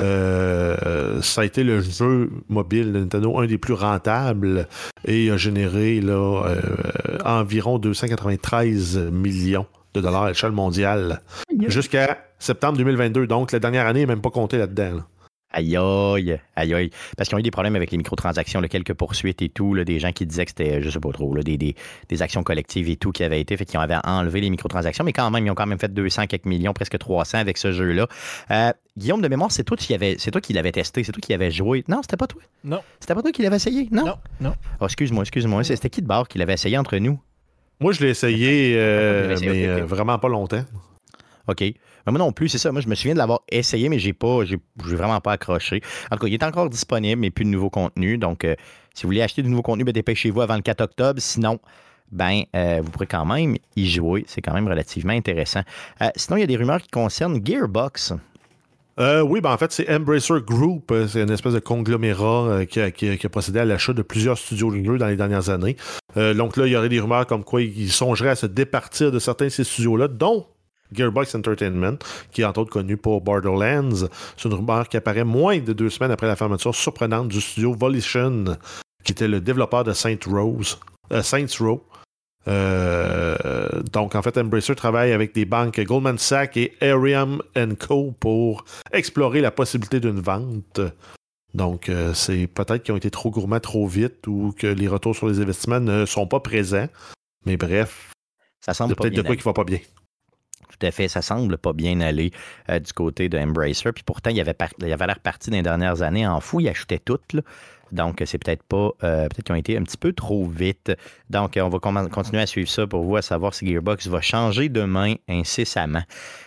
Speaker 3: Euh, ça a été le jeu mobile de Nintendo, un des plus rentables, et a généré là, euh, environ 293 millions de dollars à l'échelle mondiale jusqu'à septembre 2022. Donc, la dernière année n'est même pas comptée là-dedans. là.
Speaker 1: Aïe aïe, aïe aïe. Parce qu'ils ont eu des problèmes avec les microtransactions, là, quelques poursuites et tout, là, des gens qui disaient que c'était, je sais pas trop, là, des, des, des actions collectives et tout qui avaient été fait, qui avaient enlevé les microtransactions, mais quand même, ils ont quand même fait 200 quelques millions, presque 300 avec ce jeu-là. Euh, Guillaume de mémoire, c'est toi qui avais, c'est toi qui l'avais testé, c'est toi qui l'avais joué. Non, c'était pas toi?
Speaker 2: Non.
Speaker 1: C'était pas toi qui l'avais essayé? Non?
Speaker 2: Non, non.
Speaker 1: Oh, excuse-moi, excuse-moi. C'était qui de bord qui l'avait essayé entre nous?
Speaker 3: Moi, je l'ai essayé, euh,
Speaker 1: essayé,
Speaker 3: mais euh, vraiment pas longtemps.
Speaker 1: OK. Mais moi non plus, c'est ça. Moi, je me souviens de l'avoir essayé, mais j'ai pas, j'ai, vraiment pas accroché. En tout cas, il est encore disponible, mais plus de nouveau contenu. Donc, euh, si vous voulez acheter du nouveau contenu, ben, dépêchez-vous avant le 4 octobre. Sinon, ben, euh, vous pourrez quand même y jouer. C'est quand même relativement intéressant. Euh, sinon, il y a des rumeurs qui concernent Gearbox.
Speaker 3: Oui, ben en fait, c'est Embracer Group. C'est une espèce de conglomérat qui, a, procédé à l'achat de plusieurs studios de dans les dernières années. Donc là, il y aurait des rumeurs comme quoi ils songeraient à se départir de certains de ces studios-là, dont Gearbox Entertainment, qui est entre autres connu pour Borderlands. C'est une rumeur qui apparaît moins de deux semaines après la fermeture surprenante du studio Volition, qui était le développeur de Saint Rose, Saints Row. Euh, donc, en fait, Embracer travaille avec des banques Goldman Sachs et Arium Co. pour explorer la possibilité d'une vente. Donc, euh, c'est peut-être qu'ils ont été trop gourmands trop vite ou que les retours sur les investissements ne sont pas présents. Mais bref,
Speaker 1: ça semble
Speaker 3: peut-être de quoi qui va pas bien.
Speaker 1: Tout à fait, ça semble pas bien aller euh, du côté de Embracer. Puis pourtant, il avait, avait l'air parti dans les dernières années en fou. Il achetait tout. Là. Donc, c'est peut-être pas. Euh, peut-être qu'ils ont été un petit peu trop vite. Donc, on va continuer à suivre ça pour vous, à savoir si Gearbox va changer demain incessamment.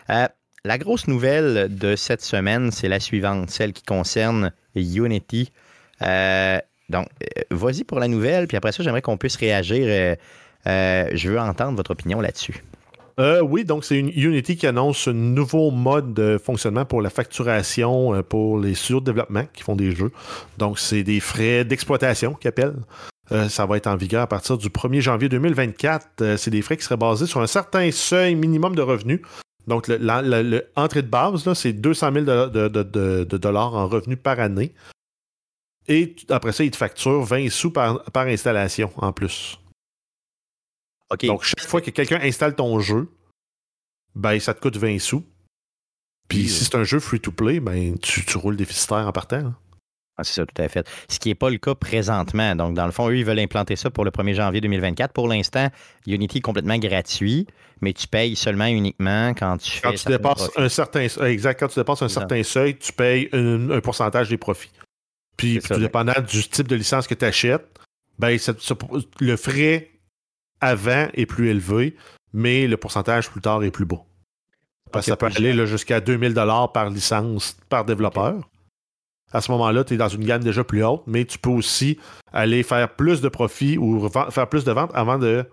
Speaker 1: Euh, la grosse nouvelle de cette semaine, c'est la suivante, celle qui concerne Unity. Donc, vas-y pour la nouvelle, puis après ça, j'aimerais qu'on puisse réagir. je veux entendre votre opinion là-dessus.
Speaker 3: Euh, oui, donc c'est une Unity qui annonce un nouveau mode de fonctionnement pour la facturation euh, pour les studios de développement qui font des jeux. Donc, c'est des frais d'exploitation qu'ils. Euh, ça va être en vigueur à partir du 1er janvier 2024. c'est des frais qui seraient basés sur un certain seuil minimum de revenus. Donc, l'entrée de base, c'est 200 000 de, dollars en revenus par année. Et après ça, ils te facturent 20 sous par installation en plus. Donc, chaque fois que quelqu'un installe ton jeu, ben, ça te coûte 20 sous. Puis, si c'est un jeu free-to-play, ben, tu, tu, roules déficitaire en partant. Hein.
Speaker 1: Ah, c'est ça, tout à fait. Ce qui n'est pas le cas présentement. Donc, dans le fond, eux, ils veulent implanter ça pour le 1er janvier 2024. Pour l'instant, Unity est complètement gratuit, mais tu payes seulement uniquement quand tu
Speaker 3: quand Tu dépasses un certain, exact, quand tu dépasses un certain seuil, tu payes un, pourcentage des profits. Puis, tout dépendant du type de licence que tu achètes, ben, le frais avant est plus élevé, mais le pourcentage plus tard est plus bas. Parce que ça peut aller jusqu'à 2000 par licence par développeur. À ce moment-là, tu es dans une gamme déjà plus haute, mais tu peux aussi aller faire plus de profit ou faire plus de ventes avant de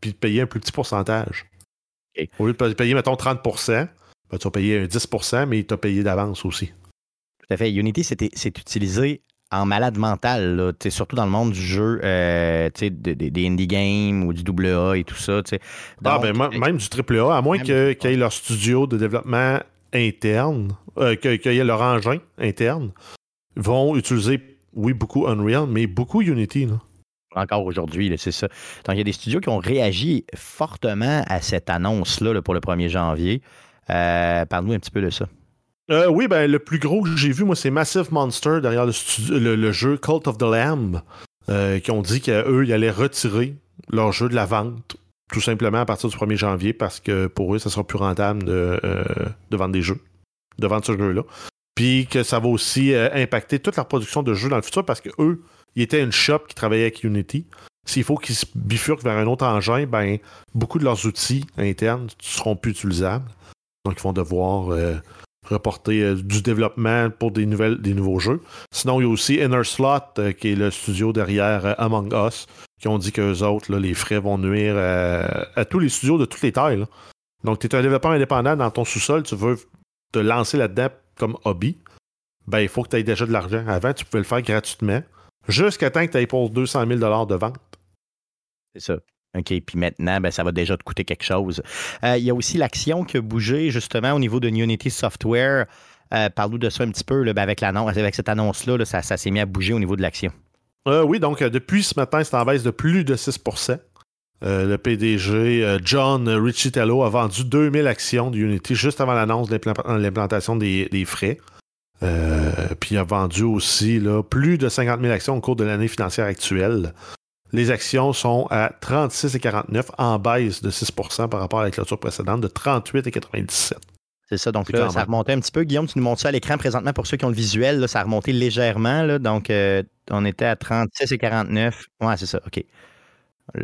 Speaker 3: puis payer un plus petit pourcentage. Au lieu de payer, mettons, 30% ben, tu vas payer 10% mais tu as payé d'avance aussi.
Speaker 1: Tout à fait. Unity, c'est utilisé en malade mental, là, surtout dans le monde du jeu, euh, des indie games ou du AA et tout ça.
Speaker 3: ah, ben, même du AAA, à moins qu'ils aient leur studio de développement interne, euh, qu'ils aient leur engin interne, vont utiliser, oui, beaucoup Unreal, mais beaucoup Unity. Là.
Speaker 1: Encore aujourd'hui, c'est ça. Donc, il y a des studios qui ont réagi fortement à cette annonce-là pour le 1er janvier. Euh, Parle-nous un petit peu de ça.
Speaker 3: Euh, oui, ben, le plus gros que j'ai vu, moi, c'est Massive Monster derrière le, jeu Cult of the Lamb, euh, qui ont dit qu'eux, ils allaient retirer leur jeu de la vente, tout simplement à partir du 1er janvier, parce que pour eux, ça sera plus rentable de, euh, de vendre des jeux, de vendre ce jeu-là. Puis que ça va aussi impacter toute leur production de jeux dans le futur, parce qu'eux, ils étaient une shop qui travaillait avec Unity. S'il faut qu'ils se bifurquent vers un autre engin, ben, beaucoup de leurs outils internes seront plus utilisables. Donc, ils vont devoir reporter euh, du développement pour des, nouvelles, des nouveaux jeux. Sinon, il y a aussi Inner Slot, euh, qui est le studio derrière euh, Among Us, qui ont dit qu'eux autres, les frais vont nuire à, tous les studios de toutes les tailles. Donc, tu es un développeur indépendant dans ton sous-sol, tu veux te lancer là-dedans comme hobby, ben, il faut que tu aies déjà de l'argent. Avant, tu pouvais le faire gratuitement, jusqu'à temps que tu aies pour 200 000 de vente.
Speaker 1: C'est ça. OK, puis maintenant, ben, ça va déjà te coûter quelque chose. Euh, il y a aussi l'action qui a bougé justement au niveau de Unity Software. Euh, Parle-nous de ça un petit peu, ben, avec, avec cette annonce-là, ça, s'est mis à bouger au niveau de l'action.
Speaker 3: Euh, oui, donc depuis ce matin, c'est en baisse de plus de 6% le PDG John Riccitello a vendu 2000 actions de Unity juste avant l'annonce de l'implantation des, frais. puis il a vendu aussi là, plus de 50 000 actions au cours de l'année financière actuelle. Les actions sont à 36,49 en baisse de 6% par rapport à la clôture précédente de 38,97.
Speaker 1: C'est ça, donc là, ça a remonté un petit peu. Guillaume, tu nous montres ça à l'écran présentement pour ceux qui ont le visuel. ça a remonté légèrement. Là, donc, euh, on était à 36,49. Ouais, c'est ça, OK.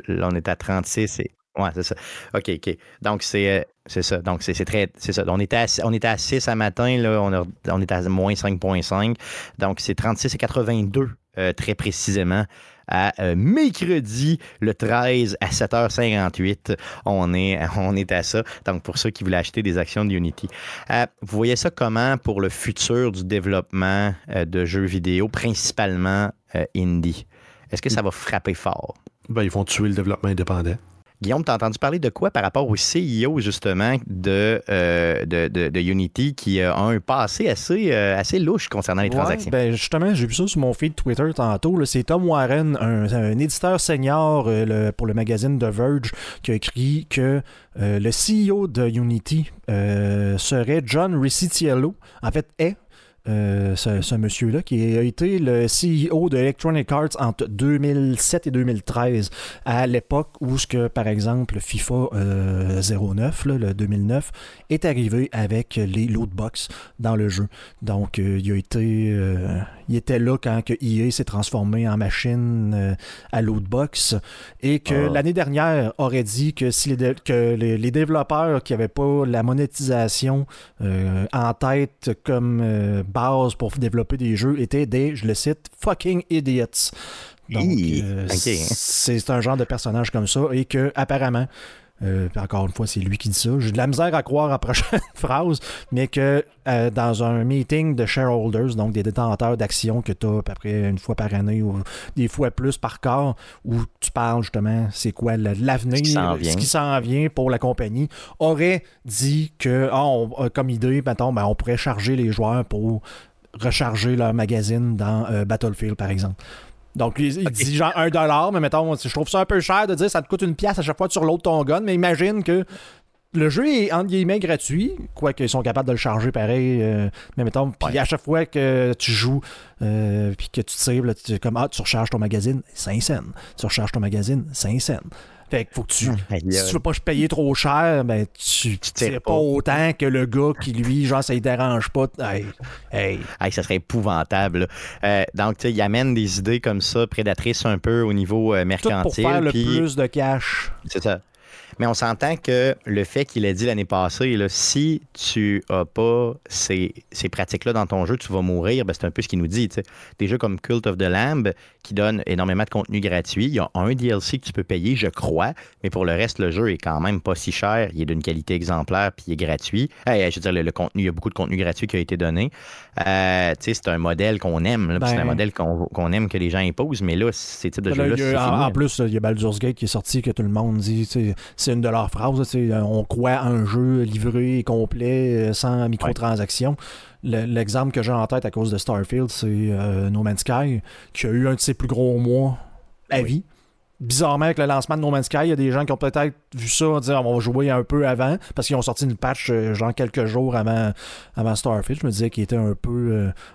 Speaker 1: Là, on est à 36 et. Ouais, c'est ça. OK, OK. Donc, c'est, euh, c'est ça. Donc, c'est, très. C'est ça. On était, à, on était à 6 à matin. Là, on, a, on est à moins 5,5. Donc, c'est 36,82 euh, très précisément à euh, mercredi le 13 à 7h58. On est, on est à ça. Donc, pour ceux qui voulaient acheter des actions de Unity. Euh, vous voyez ça comment pour le futur du développement euh, de jeux vidéo, principalement indie? Est-ce que ça va frapper fort?
Speaker 3: Ben, ils vont tuer le développement indépendant.
Speaker 1: Guillaume, t'as entendu parler de quoi par rapport au CEO, justement, de, euh, de, de- de Unity qui a un passé assez, euh, assez louche concernant les
Speaker 2: Ouais,
Speaker 1: transactions?
Speaker 2: ben justement, j'ai vu ça sur mon feed Twitter tantôt. C'est Tom Warren, un, un éditeur senior euh, le- pour le magazine The Verge, qui a écrit que le CEO de Unity serait John Riccitiello. En fait, est euh, ce, monsieur-là, qui a été le CEO de Electronic Arts entre 2007 et 2013, à l'époque où, ce que, par exemple, FIFA euh, 09, là, le 2009, est arrivé avec les loot box dans le jeu. Donc, euh, il a été, euh, il était là quand que EA s'est transformé en machine euh, à loot box et que
Speaker 3: Ah.
Speaker 2: l'année dernière aurait dit que si les, que les, les développeurs qui n'avaient pas la monétisation euh, en tête comme euh, base pour développer des jeux étaient des, je le cite, fucking idiots. Donc, euh, c'est c'est un genre de personnage comme ça et que apparemment, euh, encore une fois, c'est lui qui dit ça. J'ai de la misère à croire en prochaine phrase, mais que euh, dans un meeting de shareholders, donc des détenteurs d'actions que tu as à peu près une fois par année ou des fois plus par quart, où tu parles justement c'est quoi l'avenir,
Speaker 1: Ce qui s'en vient.
Speaker 2: pour la compagnie, aurait dit que, ah, on- euh, comme idée, mettons, ben, on pourrait charger les joueurs pour recharger leur magazine dans euh, Battlefield, par exemple. Donc, il, il dit genre un dollar, mais mettons, je trouve ça un peu cher de dire ça te coûte une pièce à chaque fois que tu reloads ton gun, mais imagine que le jeu est entre guillemets gratuit, quoique ils sont capables de le charger pareil, euh, mais mettons, puis
Speaker 1: Ouais.
Speaker 2: à chaque fois que tu joues, euh, puis que tu tires, là, tu comme, ah, tu recharges ton magazine, 5 cents. Tu recharges ton magazine, 5 cents. Fait qu'il faut que tu, si tu veux pas payer trop cher, ben tu,
Speaker 1: tires pas.
Speaker 2: autant que le gars qui, lui, genre, ça ne dérange pas. Hey, hey.
Speaker 1: Hey, ça serait épouvantable. Euh, donc, tu sais, il amène des idées comme ça, prédatrices un peu au niveau euh,
Speaker 2: Tout
Speaker 1: mercantile.
Speaker 2: pour faire le plus de cash.
Speaker 1: C'est ça. Mais on s'entend que le fait qu'il ait dit l'année passée, là, si tu as pas ces, ces pratiques-là dans ton jeu, tu vas mourir, ben, c'est un peu ce qu'il nous dit. tu sais. Des jeux comme Cult of the Lamb, qui donnent énormément de contenu gratuit, il y a un DLC que tu peux payer, je crois, mais pour le reste, le jeu est quand même pas si cher. Il est d'une qualité exemplaire, puis il est gratuit. Je veux dire, le, le contenu, il y a beaucoup de contenu gratuit qui a été donné. Euh, c'est un modèle qu'on aime, là, c'est
Speaker 2: Ben.
Speaker 1: un modèle qu'on aime que les gens imposent, mais là, ces types de jeux-là,
Speaker 2: a-
Speaker 1: c'est
Speaker 2: en, plus, il y a Baldur's Gate qui est sorti, que tout le monde dit, c'est une de leurs phrases, sais, on croit à un jeu livré et complet, euh, sans microtransactions. Le- L'exemple que j'ai en tête à cause de Starfield, c'est euh, No Man's Sky, qui a eu un de ses plus gros mois à vie. Bizarrement, avec le lancement de No Man's Sky, il y a des gens qui ont peut-être vu ça, disant on va jouer un peu avant, parce qu'ils ont sorti une patch euh, genre quelques jours avant, avant Starfield. Je me disais qu'il était un peu,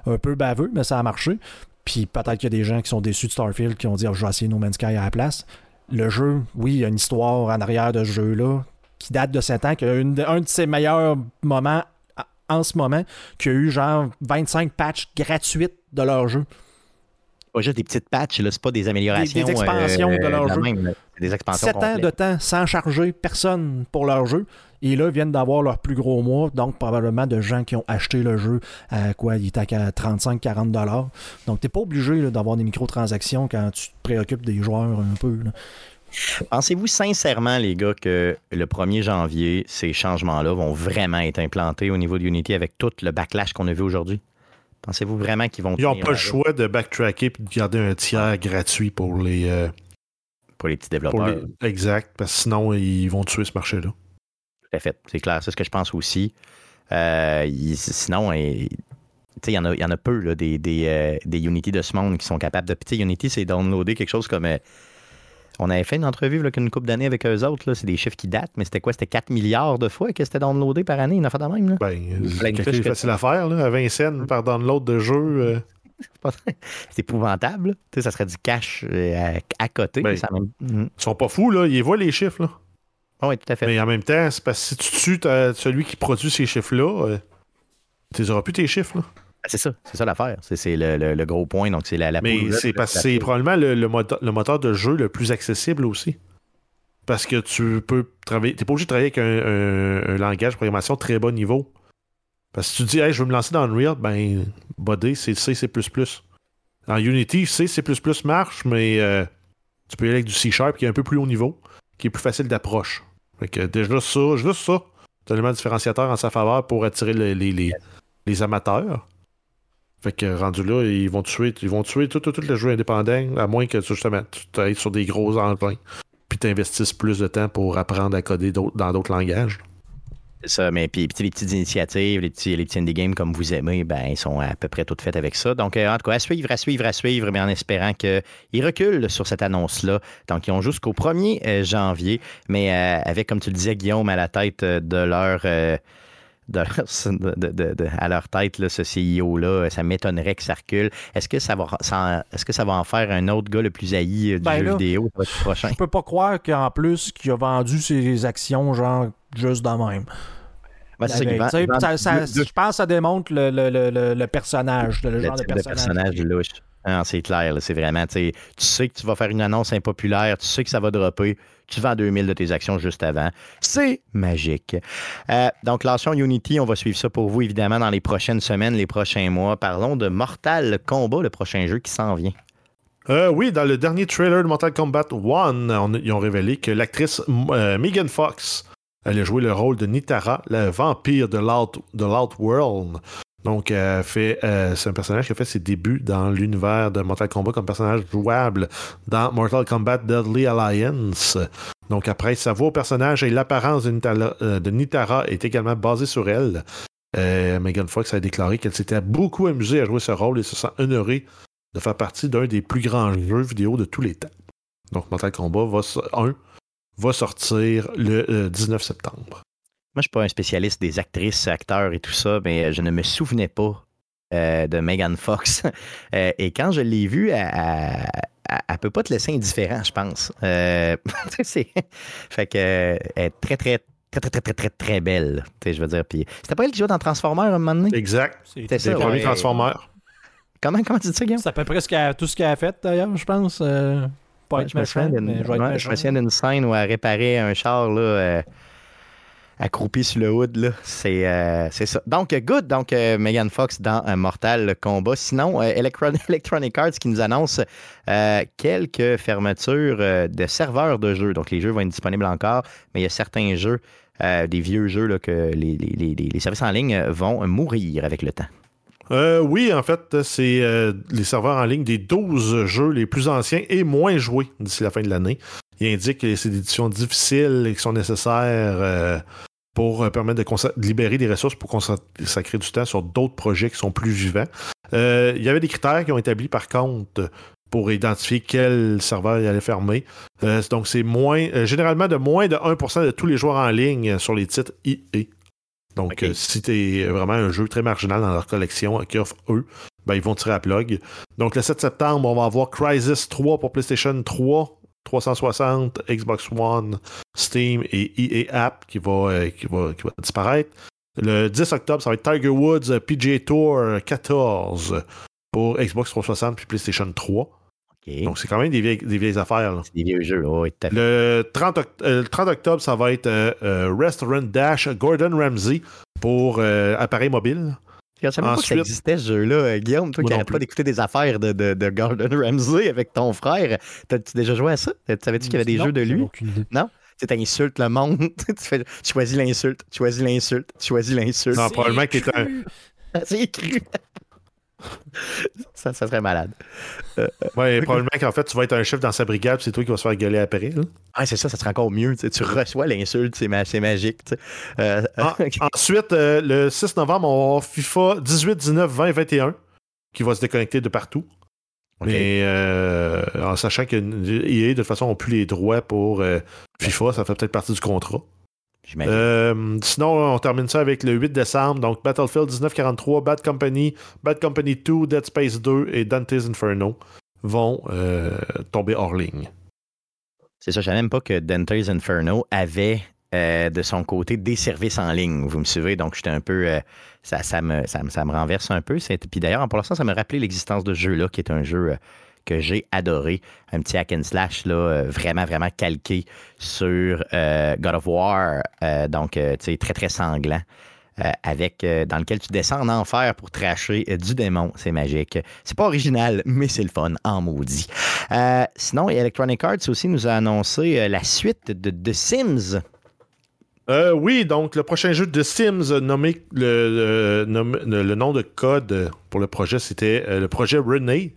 Speaker 2: euh, un peu baveux, mais ça a marché. Puis peut-être qu'il y a des gens qui sont déçus de Starfield qui ont dit Ah, je vais essayer No Man's Sky à la place. Le jeu, oui, il y a une histoire en arrière de ce jeu-là qui date de 7 ans, qui a une un de ses meilleurs moments en ce moment, qui a eu genre 25 patchs gratuites de leur jeu.
Speaker 1: pas juste des petites patchs, là, c'est pas des améliorations.
Speaker 2: Des- des expansions de leur jeu.
Speaker 1: même, là. C'est des expansions
Speaker 2: 7 ans de temps sans charger personne pour leur jeu. Et là, ils viennent d'avoir leur plus gros mois. Donc, probablement de gens qui ont acheté le jeu à quoi? Il était à 35-40 dollars. Donc, tu n'es pas obligé d'avoir des microtransactions quand tu te préoccupes des joueurs un peu. là.
Speaker 1: Pensez-vous sincèrement, les gars, que le 1er janvier, ces changements-là vont vraiment être implantés au niveau de Unity avec tout le backlash qu'on a vu aujourd'hui? Pensez-vous vraiment qu'ils vont
Speaker 3: Ils n'ont pas le choix de backtracker et de garder un tiers gratuit pour les. euh,
Speaker 1: pour les petits développeurs?
Speaker 3: les- Exact, parce que sinon, ils vont tuer ce marché-là.
Speaker 1: Tout à fait. C'est clair. C'est ce que je pense aussi. Euh, il- sinon, il y, en a- il y en a peu là, des, des, euh, des Unity de ce monde qui sont capables de. Unity, c'est downloader quelque chose comme. euh, on avait fait une entrevue là, qu'une couple d'années avec eux autres. C'est des chiffres qui datent, mais c'était quoi? C'était 4 milliards de fois que c'était downloadé par année, une affaire de même. Là.
Speaker 3: Ben, c'est facile à faire, là, à Vincennes, par download de jeu.
Speaker 1: C'est épouvantable. ça serait du cash à, à côté.
Speaker 3: Ben,
Speaker 1: ça même... Mhm.
Speaker 3: Ils sont pas fous, là. Ils voient les chiffres, là.
Speaker 1: Ah oui, tout à fait.
Speaker 3: Mais en même temps, c'est parce que si tu tues celui qui produit ces chiffres-là, euh, tu n'auras plus tes chiffres, là.
Speaker 1: Ah, C'est ça, c'est ça l'affaire. C'est, c'est le, le- le gros point. Donc, c'est la, la
Speaker 3: Mais c'est parce que c'est probablement le, le moteur, le moteur de jeu le plus accessible aussi. Parce que tu peux travailler. T'es pas obligé de travailler avec un, un- un langage de programmation très bas niveau. Parce que si tu dis, hey, je veux me lancer dans Unreal, ben, Body, c'est C, C. En Unity, C, C++ marche, mais euh, tu peux y aller avec du C Sharp qui est un peu plus haut niveau, qui est plus facile d'approche. Fait que déjà ça, juste ça, c'est un élément différenciateur en sa faveur pour attirer les, amateurs. Fait que rendu là, ils vont tuer, ils vont tuer tout, tout, tout le jeu indépendant, à moins que justement tu ailles sur des gros engins, puis tu investisses plus de temps pour apprendre à coder dans d'autres langages.
Speaker 1: Ça, mais puis, les petites initiatives, les petits, les petits indie games comme vous aimez, ben, ils sont à peu près toutes faites avec ça. Donc, euh, en tout cas, à suivre, à suivre, à suivre, mais en espérant qu'ils reculent sur cette annonce-là. Donc, ils ont jusqu'au 1er euh, janvier, mais euh, avec, comme tu le disais, Guillaume, à la tête de leur. de leur- de- à leur tête, là, ce CEO-là, ça m'étonnerait que ça recule. Est-ce que ça va, ça- est-ce que ça va en faire un autre gars le plus haï du
Speaker 2: Ben
Speaker 1: jeu
Speaker 2: là,
Speaker 1: vidéo le prochain?
Speaker 2: Je peux pas croire qu'en plus, qu'il a vendu ses actions, genre, juste de même.
Speaker 1: Ben,
Speaker 2: je pense que ça démontre le, le- le- le- le personnage, le,
Speaker 1: le
Speaker 2: genre de
Speaker 1: type de
Speaker 2: personnage.
Speaker 1: personnage louche. Ah, c'est clair, c'est vraiment, tu sais, tu sais que tu vas faire une annonce impopulaire, tu sais que ça va dropper, tu vends 2000 de tes actions juste avant. C'est magique. Euh, donc, l'action Unity, on va suivre ça pour vous, évidemment, dans les prochaines semaines, les prochains mois. Parlons de Mortal Kombat, le prochain jeu qui s'en vient.
Speaker 3: Euh, oui, dans le dernier trailer de Mortal Kombat 1, on- ils ont révélé que l'actrice euh, Megan Fox allait jouer le rôle de Nitara, la vampire de l'Out de l'Outworld. Donc, elle euh, c'est un personnage qui a fait ses débuts dans l'univers de Mortal Kombat comme personnage jouable dans Mortal Kombat Deadly Alliance. Donc, après, sa voix au personnage et l'apparence de, euh, Nitara est également basée sur elle. Euh, Megan Fox a déclaré qu'elle s'était beaucoup amusée à jouer ce rôle et se sent honorée de faire partie d'un des plus grands jeux vidéo de tous les temps. Donc, Mortal Kombat va, so- 1 va sortir le euh, 19 septembre.
Speaker 1: Moi, je ne suis pas un spécialiste des actrices, acteurs et tout ça, mais je ne me souvenais pas euh, de Megan Fox. Euh, et quand je l'ai vue, elle, ne peut pas te laisser indifférent, je pense. Euh, c'est- fait que, euh, elle est très, très, très, très, très, très, très, très belle. Tu sais, Je veux dire. Puis, c'était pas elle qui jouait dans Transformers à un moment donné?
Speaker 3: Exact.
Speaker 1: Ça,
Speaker 3: le premier
Speaker 1: ouais.
Speaker 3: Transformer.
Speaker 1: Comment, comment tu dis ça, Guillaume?
Speaker 2: c'est à peu près ce qu'elle- tout ce qu'elle a fait, d'ailleurs, je pense. Euh, pas
Speaker 1: Ouais,
Speaker 2: être
Speaker 1: je, me
Speaker 2: méchant,
Speaker 1: souviens d'une-
Speaker 2: mais je vais être
Speaker 1: ouais, je
Speaker 2: méchant.
Speaker 1: me souviens d'une scène où elle réparait un char là, euh, accroupi sur le hood. là. C'est euh, c'est ça. Donc, good. Donc, euh, Megan Fox dans euh, Mortal Kombat. Sinon, euh, Electron- Electronic Arts qui nous annonce euh, quelques fermetures euh, de serveurs de jeux. Donc, les jeux vont être disponibles encore, mais il y a certains jeux, euh, des vieux jeux, là, que les- les- les- les services en ligne vont mourir avec le temps.
Speaker 3: Euh, oui, en fait, c'est euh, les serveurs en ligne des 12 jeux les plus anciens et moins joués d'ici la fin de l'année. Il indique que c'est des éditions difficiles et qui sont nécessaires euh, pour permettre de, libérer des ressources pour consacrer du temps sur d'autres projets qui sont plus vivants. Il y avait des critères qui ont établis par contre pour identifier quel serveur il allait fermer. Donc, c'est moins, généralement de moins de 1% de tous les joueurs en ligne sur les titres IE. Donc, euh, si tu vraiment un jeu très marginal dans leur collection euh, qui offre eux, ben, ils vont tirer à plug. Donc, le 7 septembre, on va avoir Crysis 3 pour PlayStation 3, 360, Xbox One, Steam et EA App qui va, euh, qui va, qui va disparaître. Le 10 octobre, ça va être Tiger Woods PGA Tour 14 pour Xbox 360 puis PlayStation 3. Donc, c'est quand même des vieilles, des vieilles affaires. là.
Speaker 1: c'est des vieux jeux. Oui, tout à fait.
Speaker 3: Le 30, oct- euh, le 30 octobre, ça va être euh, euh, Restaurant Dash Gordon Ramsay pour euh, appareil mobile.
Speaker 1: Je savais pas que ça existait ce jeu-là, Guillaume. Toi qui
Speaker 3: non
Speaker 1: n'arrêtes pas d'écouter des affaires de, de, de Gordon Ramsay avec ton frère. T'as-tu déjà joué à ça? Savais-tu qu'il y avait des
Speaker 2: Non,
Speaker 1: jeux de lui?
Speaker 2: idée.
Speaker 1: Tu sais, insultes le monde. tu, fais- tu choisis l'insulte, tu choisis l'insulte, tu choisis l'insulte.
Speaker 3: Non, probablement que t'es un.
Speaker 1: C'est écrit. Ça, ça serait malade.
Speaker 3: Ouais, probablement qu'en fait, tu vas être un chef dans sa brigade, c'est toi qui vas se faire gueuler après. là.
Speaker 1: Ah, c'est ça, ça serait encore mieux. tu reçois l'insulte, c'est ma- c'est magique. Euh,
Speaker 3: Ah, Ensuite, euh, le 6 novembre, on va avoir FIFA 18, 19, 20, 21 qui va se déconnecter de partout.
Speaker 1: OK.
Speaker 3: Mais euh, en sachant que EA, de toute façon, n'a plus les droits pour euh, FIFA, ça fait peut-être partie du contrat. Euh, sinon, on termine ça avec le 8 décembre. Donc, Battlefield 1943, Bad Company, Bad Company 2, Dead Space 2 et Dante's Inferno vont euh, tomber hors ligne.
Speaker 1: C'est ça, je savais même pas que Dante's Inferno avait euh, de son côté des services en ligne. Vous me suivez? Donc, j'étais un peu. ça, ça, me, ça, me- ça me renverse un peu. Puis d'ailleurs, pour l'instant, ça me rappelait l'existence de ce jeu-là, qui est un jeu que j'ai adoré. Un petit hack and slash, là, euh, vraiment, vraiment calqué sur euh, God of War. Euh, donc, euh, tu sais, très, très sanglant. avec, dans lequel tu descends en enfer pour tracher du démon. C'est magique. C'est pas original, mais c'est le fun, en maudit. Sinon, Electronic Arts aussi nous a annoncé la suite de The Sims.
Speaker 3: Oui, donc le prochain jeu de Sims nommé le, le- nom de code pour le projet, c'était le projet Renee.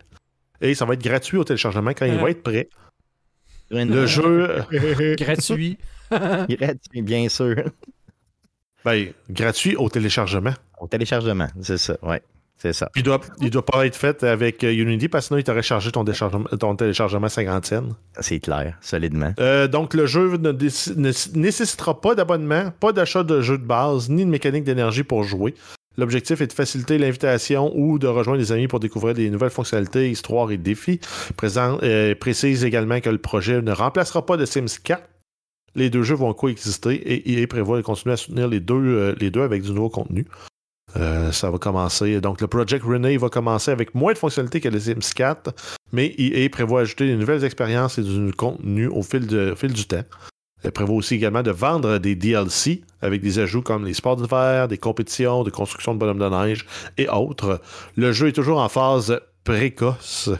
Speaker 3: Et ça va être gratuit au téléchargement quand il va être prêt. Le jeu,
Speaker 2: Gratuit.
Speaker 1: Gratuit, bien sûr.
Speaker 3: ben, gratuit au téléchargement.
Speaker 1: Au téléchargement, c'est ça, ouais. C'est ça.
Speaker 3: Puis il doit, il doit pas être fait avec euh, Unity parce que sinon il t'aurait chargé ton, déchargement- ton téléchargement 50 cents.
Speaker 1: C'est clair, solidement.
Speaker 3: Euh, donc, le jeu ne nécessitera pas d'abonnement, pas d'achat de jeu de base, ni de mécanique d'énergie pour jouer. L'objectif est de faciliter l'invitation ou de rejoindre des amis pour découvrir des nouvelles fonctionnalités, histoires et défis. Présent, euh, précise également que le projet ne remplacera pas de Sims 4. Les deux jeux vont coexister et EA prévoit de continuer à soutenir les deux, euh, avec du nouveau contenu. Euh, ça va commencer. Donc, le Project Renee va commencer avec moins de fonctionnalités que les Sims 4, mais EA prévoit ajouter de nouvelles expériences et du contenu au au fil du temps. Elle prévoit aussi également de vendre des DLC avec des ajouts comme les sports d'hiver, des compétitions, des constructions de bonhommes de neige et autres. Le jeu est toujours en phase précoce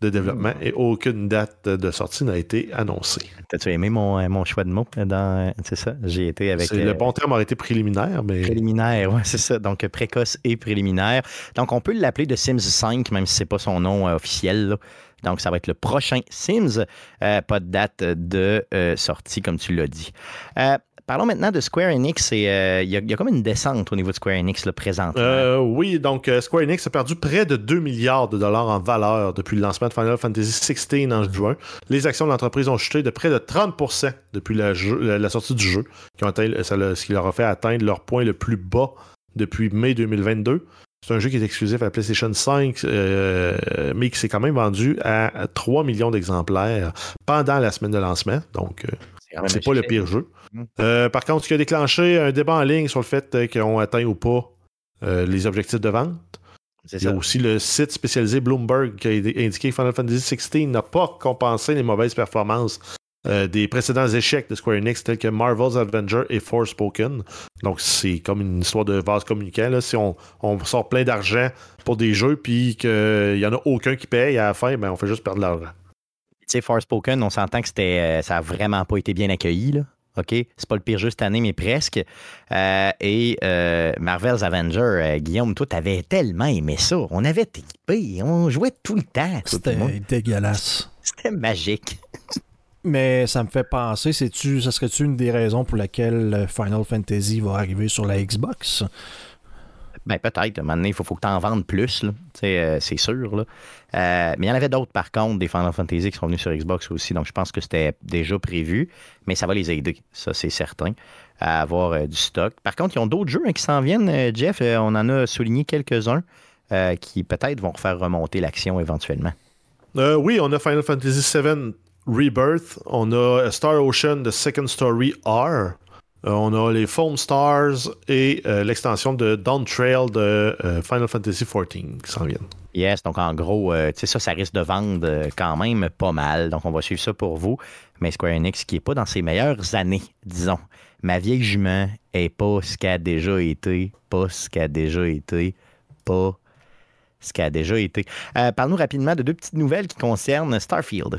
Speaker 3: de développement et aucune date de sortie n'a été annoncée.
Speaker 1: T'as-tu aimé mon, euh, mon choix de mots? Dans, c'est ça? J'ai été avec.
Speaker 3: C'est-
Speaker 1: euh,
Speaker 3: Le bon terme aurait été préliminaire, mais
Speaker 1: Préliminaire, oui, c'est ça. Donc, précoce et préliminaire. Donc, on peut l'appeler de Sims 5, même si ce n'est pas son nom euh, officiel. là. Donc, ça va être le prochain Sims. Euh, pas de date de euh, sortie, comme tu l'as dit. Euh, parlons maintenant de Square Enix. Il y, a- comme une descente au niveau de Square Enix le.
Speaker 3: Euh, oui, donc Square Enix a perdu près de 2 milliards de dollars en valeur depuis le lancement de Final Fantasy XVI en juin. Les actions de l'entreprise ont chuté de près de 30% depuis la, sortie du jeu, qui ont atteint- ce qui leur a fait atteindre leur point le plus bas depuis mai 2022. C'est un jeu qui est exclusif à la PlayStation 5, euh, mais qui s'est quand même vendu à 3 millions d'exemplaires pendant la semaine de lancement. Donc, euh, c'est pas le pire jeu.
Speaker 1: Mm.
Speaker 3: Euh, par contre, ce qui a déclenché un débat en ligne sur le fait euh, qu'ils ont atteint ou pas les objectifs de vente. Il y a
Speaker 1: ça.
Speaker 3: aussi le site spécialisé Bloomberg qui a indiqué que Final Fantasy XVI n'a pas compensé les mauvaises performances euh, des précédents échecs de Square Enix tels que Marvel's Avenger et Forspoken. Donc c'est comme une histoire de vase communicant. là. Si on, on sort plein d'argent pour des jeux puis qu'il n'y en a aucun qui paye à la fin, ben on fait juste perdre de l'argent.
Speaker 1: Tu sais, Forspoken, on s'entend que c'était, euh, ça a vraiment pas été bien accueilli, là. OK? C'est pas le pire jeu cette année, mais presque. Euh, et euh, Marvel's Avenger, euh, Guillaume, toi, t'avais tellement aimé ça. On avait équipé, on jouait tout le temps.
Speaker 2: C'était dégueulasse.
Speaker 1: C'était magique.
Speaker 2: Mais ça me fait penser, c'est-tu, ça serait-tu une des raisons pour laquelle Final Fantasy va arriver sur la Xbox?
Speaker 1: Ben, peut-être. À un moment donné, il faut, faut que tu en vendes plus. Tu euh, c'est sûr. Là. Euh, mais il y en avait d'autres, par contre, des Final Fantasy qui sont venus sur Xbox aussi. Donc, je pense que c'était déjà prévu. Mais ça va les aider, ça, c'est certain, à avoir euh, du stock. Par contre, ils ont d'autres jeux hein, qui s'en viennent, euh, Jeff. Euh, on en a souligné quelques-uns euh, qui peut-être vont faire remonter l'action éventuellement.
Speaker 3: Euh, oui, on a Final Fantasy VII Rebirth, on a Star Ocean The Second Story R, euh, on a les Foam Stars et euh, l'extension de Dawn Trail de euh, Final Fantasy XIV qui s'en viennent.
Speaker 1: Yes, donc en gros, tu sais, ça, ça risque de vendre quand même pas mal. Donc, on va suivre ça pour vous. Mais Square Enix, qui n'est pas dans ses meilleures années, disons. Ma vieille jument est pas ce qu'elle a déjà été, pas ce qu'elle a déjà été, pas ce qu'elle a déjà été. Parle-nous rapidement de deux petites nouvelles qui concernent Starfield.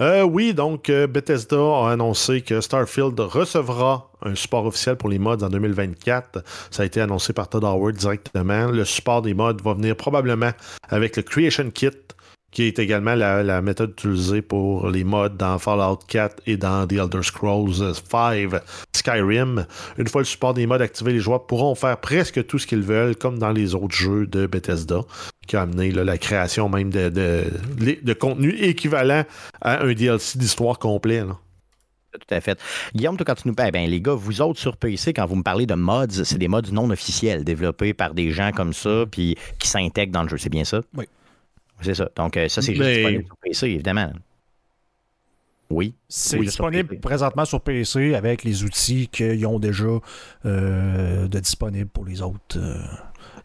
Speaker 3: Euh, oui, donc euh, Bethesda a annoncé que Starfield recevra un support officiel pour les mods en 2024. Ça a été annoncé par Todd Howard directement. Le support des mods va venir probablement avec le Creation Kit, qui est également la, la méthode utilisée pour les mods dans Fallout 4 et dans The Elder Scrolls 5 Skyrim. Une fois le support des mods activé, les joueurs pourront faire presque tout ce qu'ils veulent, comme dans les autres jeux de Bethesda, qui a amené là, la création même de, de, de contenu équivalent à un DLC d'histoire complet. là.
Speaker 1: Tout à fait. Guillaume, toi, quand tu nous parles, ben, les gars, vous autres sur PC, quand vous me parlez de mods, c'est des mods non officiels développés par des gens comme ça, puis qui s'intègrent dans le jeu. C'est bien ça?
Speaker 2: Oui.
Speaker 1: C'est ça. Donc, euh, ça, c'est juste disponible sur PC, évidemment. Oui.
Speaker 2: C'est
Speaker 1: Oui,
Speaker 2: disponible présentement sur PC avec les outils qu'ils ont déjà euh, de disponibles pour les autres.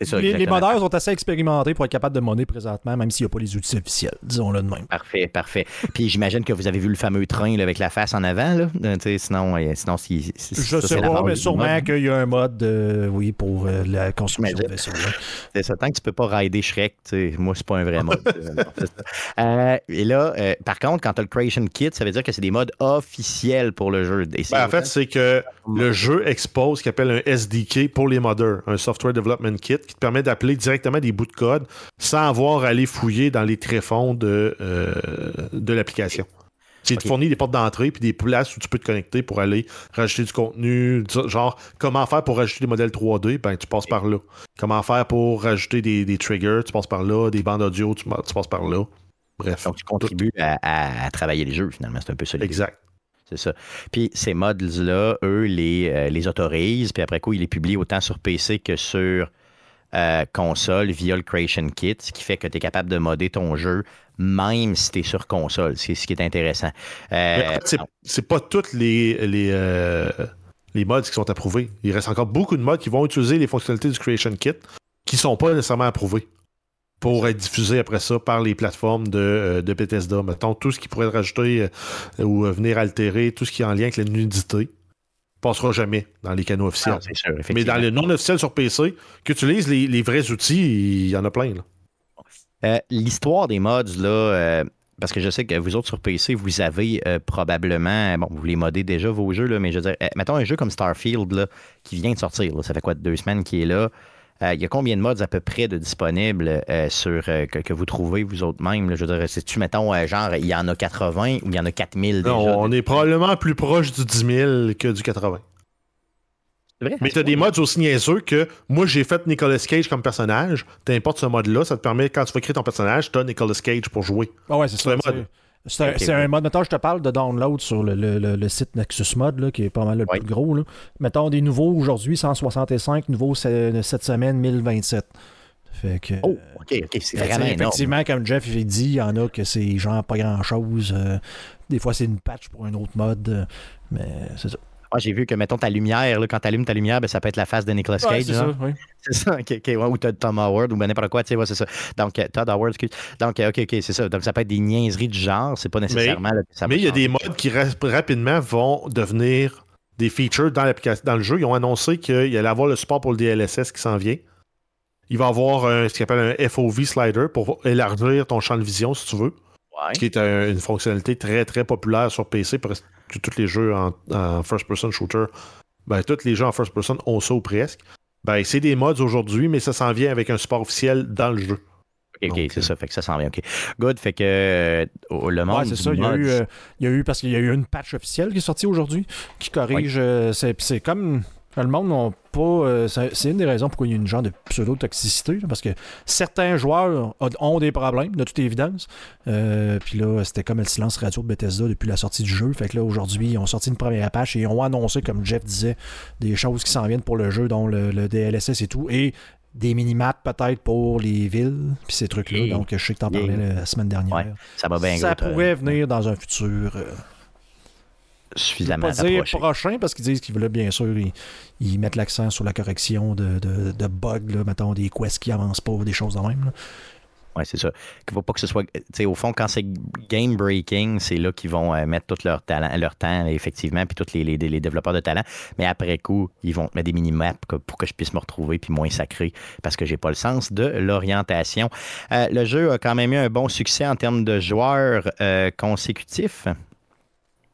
Speaker 1: Ça,
Speaker 2: les, les modeurs sont assez expérimentés pour être capables de monnaie présentement, même s'il n'y a pas les outils officiels, disons-le de même.
Speaker 1: Parfait, parfait. Puis j'imagine que vous avez vu le fameux train là, avec la face en avant, là. Euh, sinon, euh, sinon si, si-
Speaker 2: Je
Speaker 1: ça,
Speaker 2: sais pas, mais sûrement qu'il y a un mode, euh, oui, pour euh, la construction de vaisseaux.
Speaker 1: C'est ça, tant que tu peux pas rider Shrek, moi, c'est pas un vrai mode. Non, et là, euh, par contre, quand tu as le Creation Kit, ça veut dire que c'est des modes officiels pour le jeu.
Speaker 3: Ben, en fait, c'est que le jeu expose ce qu'il appelle un SDK pour les modeurs, un Software Development Kit, qui te permet d'appeler directement des bouts de code sans avoir à aller fouiller dans les tréfonds de, euh, de l'application. Il te fournit des portes d'entrée puis des places où tu peux te connecter pour aller rajouter du contenu. Genre, comment faire pour rajouter des modèles 3D? Ben, tu passes par là. Comment faire pour rajouter des, des triggers? Tu passes par là. Des bandes audio, tu, tu passes par là. Bref.
Speaker 1: donc, tu contribues à, à- à travailler les jeux, finalement. C'est un peu ça.
Speaker 3: Exact.
Speaker 1: C'est ça. Puis ces mods-là, eux, les, euh, les autorisent, puis après coup, ils les publient autant sur PC que sur euh, console via le Creation Kit, ce qui fait que tu es capable de modder ton jeu même si tu es sur console. C'est ce qui est intéressant. Euh,
Speaker 3: Mais en fait, c'est- c'est pas tous les, les, euh, les mods qui sont approuvés. Il reste encore beaucoup de mods qui vont utiliser les fonctionnalités du Creation Kit qui sont pas nécessairement approuvés pour être diffusés après ça par les plateformes de, euh, de Bethesda. Mettons, tout ce qui pourrait être rajouté ou venir altérer, tout ce qui est en lien avec la nudité, passera jamais dans les canaux officiels.
Speaker 1: sûr,
Speaker 3: Mais dans le non officiel sur PC, qui utilise les, les vrais outils, il y en a plein.
Speaker 1: Euh, L'histoire des mods, là, euh, parce que je sais que vous autres sur PC, vous avez euh, probablement, bon, vous les modez déjà vos jeux, là, mais je veux dire, mettons un jeu comme Starfield, là, qui vient de sortir, là, ça fait quoi, deux semaines qu'il est là. Euh, Il y a combien de mods à peu près de disponibles euh, sur, euh, que, que vous trouvez vous autres même? là? je veux dire, c'est-tu, mettons, euh, genre, il y en a 80 ou il y en a 4000 déjà?
Speaker 3: Non, on est probablement plus proche du 10 000 que du 80.
Speaker 1: C'est vrai?
Speaker 3: Mais t'as des mods aussi niaiseux que moi j'ai fait Nicolas Cage comme personnage. T'importes ce mode-là, ça te permet, quand tu vas créer ton personnage, t'as Nicolas Cage pour jouer.
Speaker 2: Ah ouais, c'est
Speaker 3: C'est
Speaker 2: ça. C'est- un,
Speaker 1: Ok,
Speaker 2: c'est
Speaker 1: ouais.
Speaker 2: un mode. Mettons, je te parle de download sur le, le- le- le site Nexus Mod, là, qui est pas mal le plus gros. Là. Mettons des nouveaux aujourd'hui, 165, nouveaux cette semaine, 1027. Fait que.
Speaker 1: Oh, OK, OK, c'est
Speaker 2: Ben,
Speaker 1: vraiment énorme.
Speaker 2: effectivement, comme Jeff il dit, il y en a que c'est genre pas grand chose. des fois, c'est une patch pour un autre mode. euh, mais c'est ça.
Speaker 1: Moi, j'ai vu que, mettons, ta lumière, là, quand tu allumes ta lumière, ben, ça peut être la face de Nicolas Cage.
Speaker 2: Ouais, c'est ça, oui.
Speaker 1: C'est ça, ok, ok, ouais, ou t'as Tom Howard ou ben n'importe quoi, tu sais, ouais, c'est ça. Donc, euh, Todd Howard, excuse. Donc, euh, ok, ok, c'est ça. Donc, ça peut être des niaiseries du genre, c'est pas nécessairement. là, que ça
Speaker 3: Mais il y a des mods qui ra- rapidement vont devenir des features dans, dans le jeu. Ils ont annoncé qu'il allait avoir le support pour le DLSS qui s'en vient. Il va avoir un- ce qu'on appelle un FOV slider pour élargir ton champ de vision si tu veux.
Speaker 1: Ouais.
Speaker 3: Qui est un- une fonctionnalité très très populaire sur PC. Presque tous les jeux en, en first-person shooter, ben, tous les jeux en first-person ont ça ou presque. Ben, c'est des mods aujourd'hui, mais ça s'en vient avec un support officiel dans le jeu.
Speaker 1: Ok, c'est
Speaker 3: euh,
Speaker 1: ça, fait que ça s'en vient. Ok. Good, fait que euh, le monde.
Speaker 2: Ouais, c'est ça. Il y, a eu, euh, il y a eu, parce qu'il y a eu une patch officielle qui est sortie aujourd'hui qui corrige. euh, c'est, c'est comme. Le monde n'a pas. euh, c'est, une des raisons pourquoi il y a une genre de pseudo-toxicité. parce que certains joueurs ont, des problèmes, de toute évidence. Euh, puis là, c'était comme le silence radio de Bethesda depuis la sortie du jeu. Fait que là, aujourd'hui, ils ont sorti une première patch et ils ont annoncé, comme Jeff disait, des choses qui s'en viennent pour le jeu, dont le, le DLSS et tout. Et des minimaps peut-être pour les villes, puis ces trucs-là. Donc, je sais que tu en
Speaker 1: Yeah.
Speaker 2: parlais la semaine dernière.
Speaker 1: Ouais, ça va bien
Speaker 2: Ça
Speaker 1: gros,
Speaker 2: pourrait venir dans un futur. euh, je vais
Speaker 1: suffisamment
Speaker 2: pas dire
Speaker 1: approché.
Speaker 2: prochain parce qu'ils disent qu'ils veulent bien sûr ils, ils mettent l'accent sur la correction de, de, de bugs, là, mettons des quests qui avancent pas, des choses de même. là.
Speaker 1: Ouais, c'est ça. Qu'il faut pas que ce soit. Tu sais, au fond, quand c'est game breaking, c'est là qu'ils vont euh, mettre tout leur talent, leur temps, effectivement, puis tous les, les, les développeurs de talent. Mais après coup, ils vont mettre des mini-maps pour que je puisse me retrouver, puis moins sacré, parce que j'ai pas le sens de l'orientation. Euh, le jeu a quand même eu un bon succès en termes de joueurs euh, consécutifs.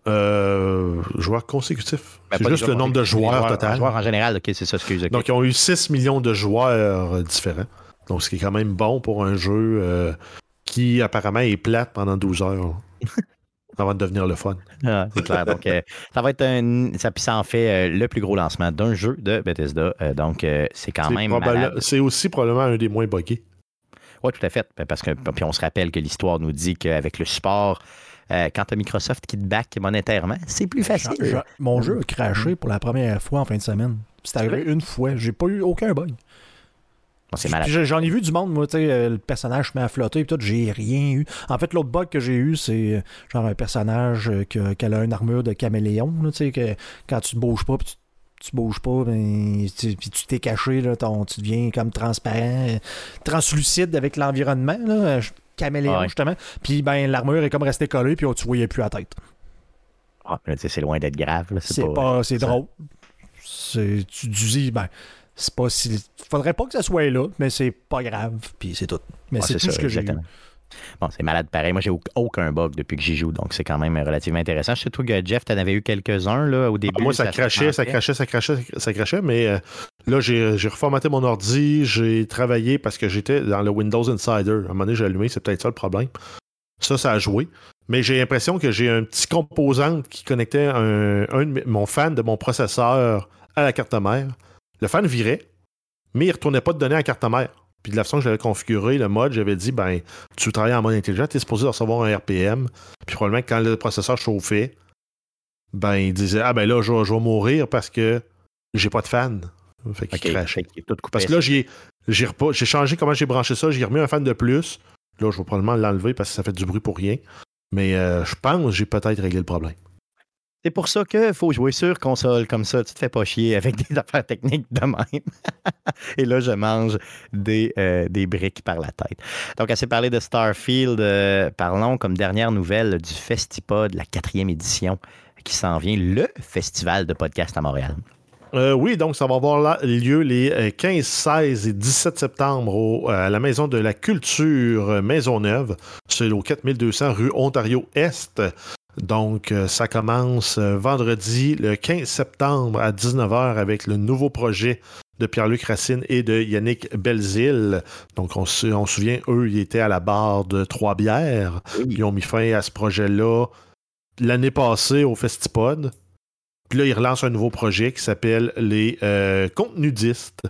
Speaker 3: Euh, joueurs consécutifs.
Speaker 1: Ben,
Speaker 3: c'est juste le nombre de joueurs, total.
Speaker 1: Joueurs en général, ok, c'est ça, excuse. ok.
Speaker 3: Donc, ils ont eu 6 millions de joueurs euh, différents. Donc, ce qui est quand même bon pour un jeu euh, qui apparemment est plate pendant 12 heures. avant de devenir le fun.
Speaker 1: Ah, c'est clair. Donc, euh, ça va être un. Ça, puis ça en fait euh, le plus gros lancement d'un jeu de Bethesda. Euh, donc, c'est quand même.
Speaker 3: C'est aussi probablement un des moins buggés.
Speaker 1: Oui, tout à fait. Ben, Parce que puis on se rappelle que l'histoire nous dit qu'avec le support, euh, quand tu as Microsoft qui te back monétairement, c'est plus facile.
Speaker 2: Je- je- mon jeu a craché pour la première fois en fin de semaine. C'est arrivé une fois. J'ai pas eu aucun bug.
Speaker 1: Bon,
Speaker 2: J'en ai vu du monde, moi, tu sais, euh, le personnage se met à flotter et tout, j'ai rien eu. En fait, l'autre bug que j'ai eu, c'est euh, genre un personnage que- qui a une armure de caméléon, tu sais, que quand tu te bouges pas, puis tu tu bouges pas, mais tu, puis tu t'es caché, là, ton, tu deviens comme transparent, translucide avec l'environnement, là, caméléon,
Speaker 1: Ouais.
Speaker 2: justement. Puis ben, l'armure est comme restée collée, puis oh, tu voyais plus la tête.
Speaker 1: Ah, mais c'est loin d'être grave. là,
Speaker 2: C'est pas, c'est drôle. C'est, tu, dis, ben, c'est pas si. Faudrait pas que ça soit là, mais c'est pas grave, puis c'est tout. Mais
Speaker 1: Ah,
Speaker 2: c'est tout
Speaker 1: ça,
Speaker 2: ce que j'ai eu.
Speaker 1: Bon, c'est malade pareil. Moi, j'ai au- aucun bug depuis que j'y joue, donc c'est quand même relativement intéressant. Je sais toi que Jeff, t'en avais eu quelques-uns là, au début.
Speaker 3: Ah, moi, ça, crachait, ça crachait, ça crachait, ça crachait, mais euh, là, j'ai j'ai reformaté mon ordi, j'ai travaillé parce que j'étais dans le Windows Insider. À un moment donné, j'ai allumé, c'est peut-être ça le problème. Ça, ça a joué. Mais j'ai l'impression que j'ai un petit composant qui connectait un, un de mes- mon fan de mon processeur à la carte mère. Le fan virait, mais il ne retournait pas de données à la carte mère. Puis de la façon que j'avais configuré le mode, j'avais dit, ben, tu travailles en mode intelligent, tu es supposé recevoir un RPM. Puis probablement que quand le processeur chauffait, ben, il disait, ah ben là, je vais, je vais mourir parce que j'ai pas de fan. Fait qu'il
Speaker 1: Ok,
Speaker 3: crachait. Parce que là, j'ai j'ai repas- j'ai changé comment j'ai branché ça, j'ai remis un fan de plus. Là, je vais probablement l'enlever parce que ça fait du bruit pour rien. Mais euh, je pense que j'ai peut-être réglé le problème.
Speaker 1: C'est pour ça qu'il faut jouer sur console comme ça. Tu te fais pas chier avec des affaires techniques de même. Et là, je mange des, euh, des briques par la tête. Donc, assez parlé de Starfield. euh, parlons comme dernière nouvelle du Festipod, la quatrième édition qui s'en vient, le festival de podcast à Montréal.
Speaker 3: Euh, oui, donc ça va avoir lieu les euh, 15, 16 et 17 septembre au- à la Maison de la Culture Maisonneuve. C'est au 4200 rue Ontario-Est. Donc, euh, ça commence euh, vendredi le 15 septembre à 19h avec le nouveau projet de Pierre-Luc Racine et de Yannick Belzile. Donc, on se, on se souvient, eux, ils étaient à la barre de Trois-Bières. Ils ont mis fin à ce projet-là l'année passée au Festipod. Puis là, ils relancent un nouveau projet qui s'appelle les euh, Contenudistes.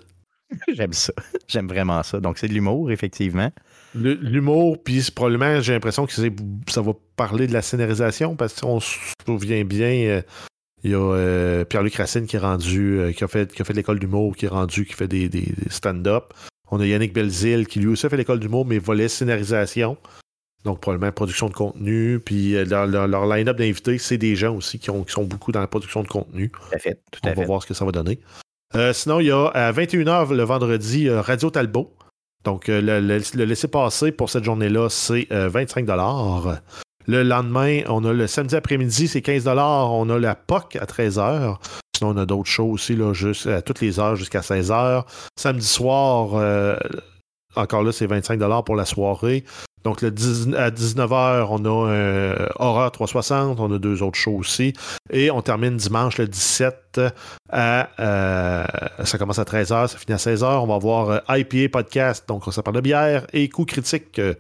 Speaker 1: J'aime ça. J'aime vraiment ça. Donc, c'est de l'humour, effectivement.
Speaker 3: L'humour, puis probablement, j'ai l'impression que ça va parler de la scénarisation, parce qu'on se souvient bien, euh, il y a euh, Pierre-Luc Racine qui est rendu, euh, qui a fait, qui a fait l'école d'humour, qui est rendu, qui fait des, des- des stand-up. On a Yannick Belzile qui lui aussi a fait l'école d'humour, mais volet scénarisation. Donc, probablement production de contenu. Puis leur, leur- leur line-up d'invités, c'est des gens aussi qui, ont- qui sont beaucoup dans la production de contenu.
Speaker 1: Tout à fait. Tout
Speaker 3: On
Speaker 1: à
Speaker 3: va
Speaker 1: fait.
Speaker 3: voir ce que ça va donner. Sinon, il y a à 21h le vendredi Radio Talbot. Donc, euh, le, laisser-passer pour cette journée-là, c'est euh, 25 Le lendemain, on a le samedi après-midi, c'est 15 On a la POC à 13h. Sinon, on a d'autres shows aussi, là, juste à toutes les heures jusqu'à 16h. Samedi soir, euh, encore là, c'est 25 pour la soirée. Donc, le 10 à 19h, on a euh, Horror 360, on a deux autres shows aussi. Et on termine dimanche le 17 à. euh, ça commence à 13h, ça finit à 16h. On va avoir euh, IPA Podcast, donc ça parle de bière, et Coup Critique, euh,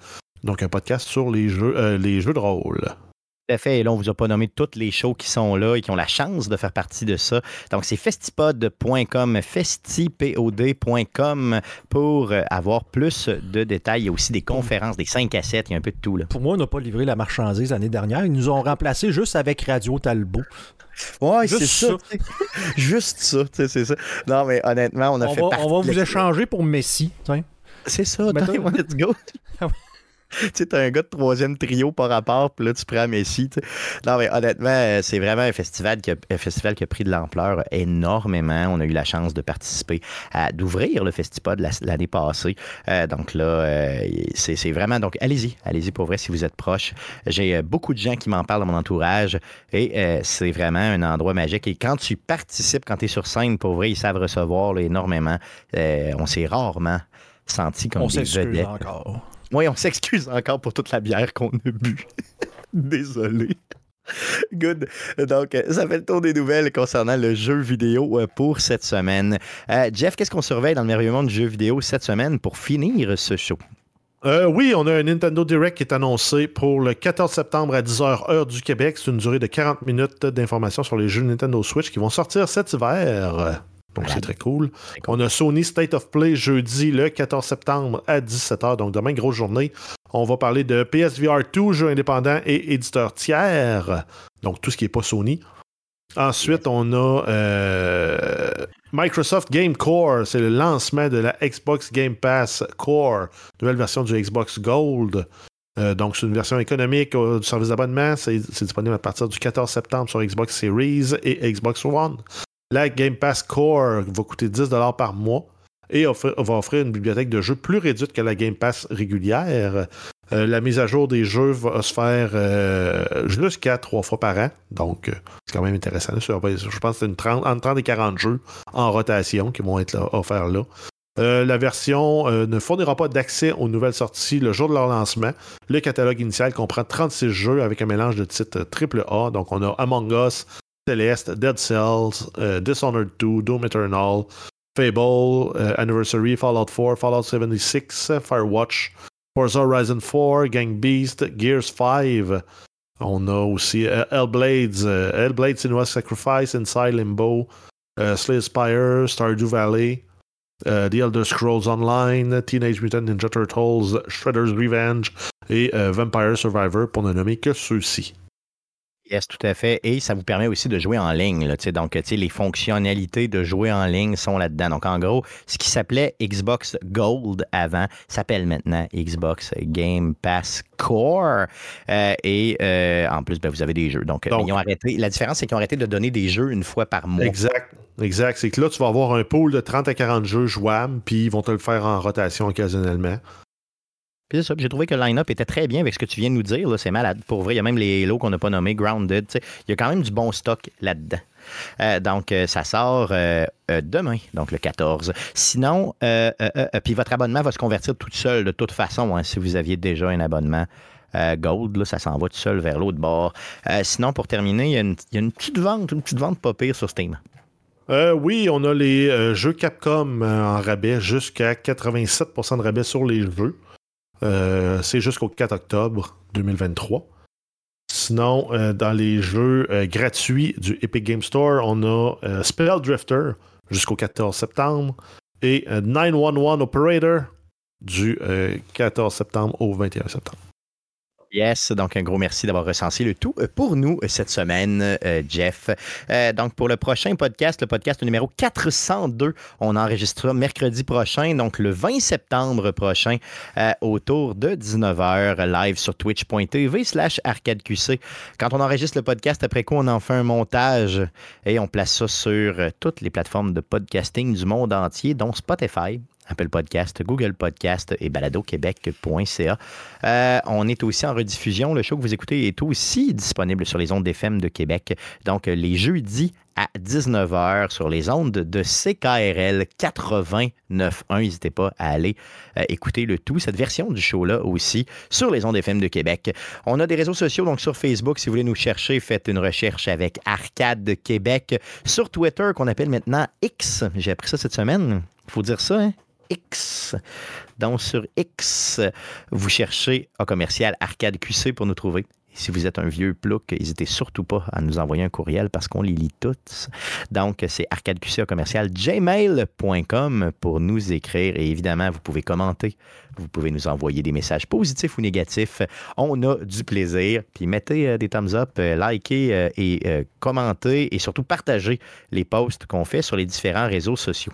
Speaker 3: donc un podcast sur les jeux, les jeux de rôle.
Speaker 1: Tout à fait. Et là, on vous a pas nommé toutes les shows qui sont là et qui ont la chance de faire partie de ça. Donc, c'est festipod.com, festipod.com pour euh, avoir plus de détails. Il y a aussi des conférences, des 5 à 7, il y a un peu de tout. Là.
Speaker 2: Pour moi, on n'a pas livré la marchandise l'année dernière. Ils nous ont remplacé juste avec Radio Talbot.
Speaker 1: Ouais, c'est ça. sais. Juste ça, tu sais, c'est ça. Non, mais honnêtement, on a
Speaker 2: On
Speaker 1: fait
Speaker 2: va, on va vous échanger pour Messi.
Speaker 1: C'est ça, let's go. Tu sais, t'as un gars de troisième trio par rapport, puis là, tu prends Messi. tu sais. Non, mais honnêtement, euh, c'est vraiment un festival, qui a, un festival qui a pris de l'ampleur énormément. On a eu la chance de participer, à d'ouvrir le Festipod la- l'année passée. Euh, donc là, euh, c'est c'est vraiment... Donc, allez-y, allez-y pour vrai si vous êtes proche. J'ai euh, beaucoup de gens qui m'en parlent dans mon entourage et euh, c'est vraiment un endroit magique. Et quand tu participes, quand tu es sur scène, pour vrai, ils savent recevoir là, énormément. Euh, on s'est rarement senti comme
Speaker 2: On
Speaker 1: des vedettes.
Speaker 2: encore.
Speaker 1: Oui, on s'excuse encore pour toute la bière qu'on a bu. Désolé. Good. Donc, ça fait le tour des nouvelles concernant le jeu vidéo euh, pour cette semaine. Euh, Jeff, qu'est-ce qu'on surveille dans le merveilleux monde du jeu vidéo cette semaine pour finir ce show?
Speaker 3: Euh, oui, on a un Nintendo Direct qui est annoncé pour le 14 septembre à 10h heure du Québec. C'est une durée de 40 minutes d'informations sur les jeux Nintendo Switch qui vont sortir cet hiver. Donc c'est très cool. On a Sony State of Play jeudi le 14 septembre à 17h. Donc demain, grosse journée. On va parler de PSVR 2, jeux indépendants et éditeurs tiers. Donc tout ce qui n'est pas Sony. Ensuite, on a euh, Microsoft Game Core. C'est le lancement de la Xbox Game Pass Core, nouvelle version du Xbox Gold. Euh, donc, c'est une version économique euh, du service d'abonnement. C'est c'est disponible à partir du 14 septembre sur Xbox Series et Xbox One. La Game Pass Core va coûter 10 par mois et va offrir une bibliothèque de jeux plus réduite que la Game Pass régulière. Euh, la mise à jour des jeux va se faire euh, jusqu'à trois fois par an. Donc, euh, c'est quand même intéressant. Je pense que c'est une 30, entre 30 et 40 jeux en rotation qui vont être offerts là. la version ne fournira pas d'accès aux nouvelles sorties le jour de leur lancement. Le catalogue initial comprend 36 jeux avec un mélange de titres AAA. Donc, on a Among Us, Celeste, Dead Cells, Dishonored 2, Doom Eternal, Fable, Anniversary, Fallout 4, Fallout 76, Firewatch, Forza Horizon 4, Gang Beast, Gears 5. On a aussi uh, Hellblades, uh, Hellblade Senua's Sacrifice, Inside Limbo, uh, Slay Spire, Stardew Valley, uh, The Elder Scrolls Online, Teenage Mutant Ninja Turtles, Shredder's Revenge et uh, Vampire Survivor, pour ne nommer que ceux-ci.
Speaker 1: Yes, tout à fait. Et ça vous permet aussi de jouer en ligne. Là, donc, les fonctionnalités de jouer en ligne sont là-dedans. Donc, en gros, ce qui s'appelait Xbox Gold avant s'appelle maintenant Xbox Game Pass Core. Euh, et euh, en plus, ben, vous avez des jeux. Donc, ils ont arrêté. La différence, c'est qu'ils ont arrêté de donner des jeux une fois par mois.
Speaker 3: Exact. Exact. C'est que là, tu vas avoir un pool de 30 à 40 jeux jouables, puis ils vont te le faire en rotation occasionnellement.
Speaker 1: Puis c'est ça. J'ai trouvé que le line-up était très bien avec ce que tu viens de nous dire. C'est malade. Pour vrai, il y a même les Halo qu'on n'a pas nommés, Grounded. Il y a quand même du bon stock là-dedans. Euh, donc, euh, ça sort euh, demain, donc le 14. Sinon, puis votre abonnement va se convertir tout seul de toute façon, hein, si vous aviez déjà un abonnement. Gold, ça s'en va tout seul vers l'autre bord. sinon, pour terminer, il y, a une, petite vente, une petite vente pas pire sur Steam.
Speaker 3: oui, on a les jeux Capcom en rabais jusqu'à 87% de rabais sur les jeux. Euh, c'est jusqu'au 4 octobre 2023. Sinon, euh, dans les jeux euh, gratuits du Epic Game Store, on a Spell Drifter jusqu'au 14 septembre et 911 Operator du 14 septembre au 21 septembre.
Speaker 1: Yes, donc un gros merci d'avoir recensé le tout euh, pour nous euh, cette semaine, euh, Jeff. donc pour le prochain podcast, le podcast numéro 402, on enregistrera mercredi prochain, donc le 20 septembre prochain, autour de 19h, live sur twitch.tv slash arcadeqc. Quand on enregistre le podcast, après quoi on en fait un montage et on place ça sur toutes les plateformes de podcasting du monde entier, dont Spotify, Apple Podcast, Google Podcast et baladoquebec.ca. Euh, on est aussi en rediffusion. Le show que vous écoutez est aussi disponible sur les ondes d'FM de Québec. Donc, les jeudis à 19h sur les ondes de CKRL 89.1. N'hésitez pas à aller euh, écouter le tout, cette version du show-là aussi, sur les ondes FM de Québec. On a des réseaux sociaux, donc sur Facebook, si vous voulez nous chercher, faites une recherche avec Arcade Québec. Sur Twitter, qu'on appelle maintenant X, j'ai appris ça cette semaine. Il faut dire ça, hein? X. Donc, sur X, vous cherchez un commercial Arcade QC pour nous trouver. Si vous êtes un vieux plouc, n'hésitez surtout pas à nous envoyer un courriel parce qu'on les lit toutes. Donc, c'est arcadeqc commercial gmail.com pour nous écrire. Et évidemment, vous pouvez commenter. Vous pouvez nous envoyer des messages positifs ou négatifs. On a du plaisir. Puis mettez euh, des thumbs up, euh, likez euh, et commentez et surtout partagez les posts qu'on fait sur les différents réseaux sociaux.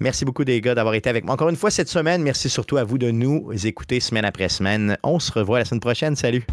Speaker 1: Merci beaucoup, des gars, d'avoir été avec moi encore une fois cette semaine. Merci surtout à vous de nous écouter semaine après semaine. On se revoit la semaine prochaine. Salut!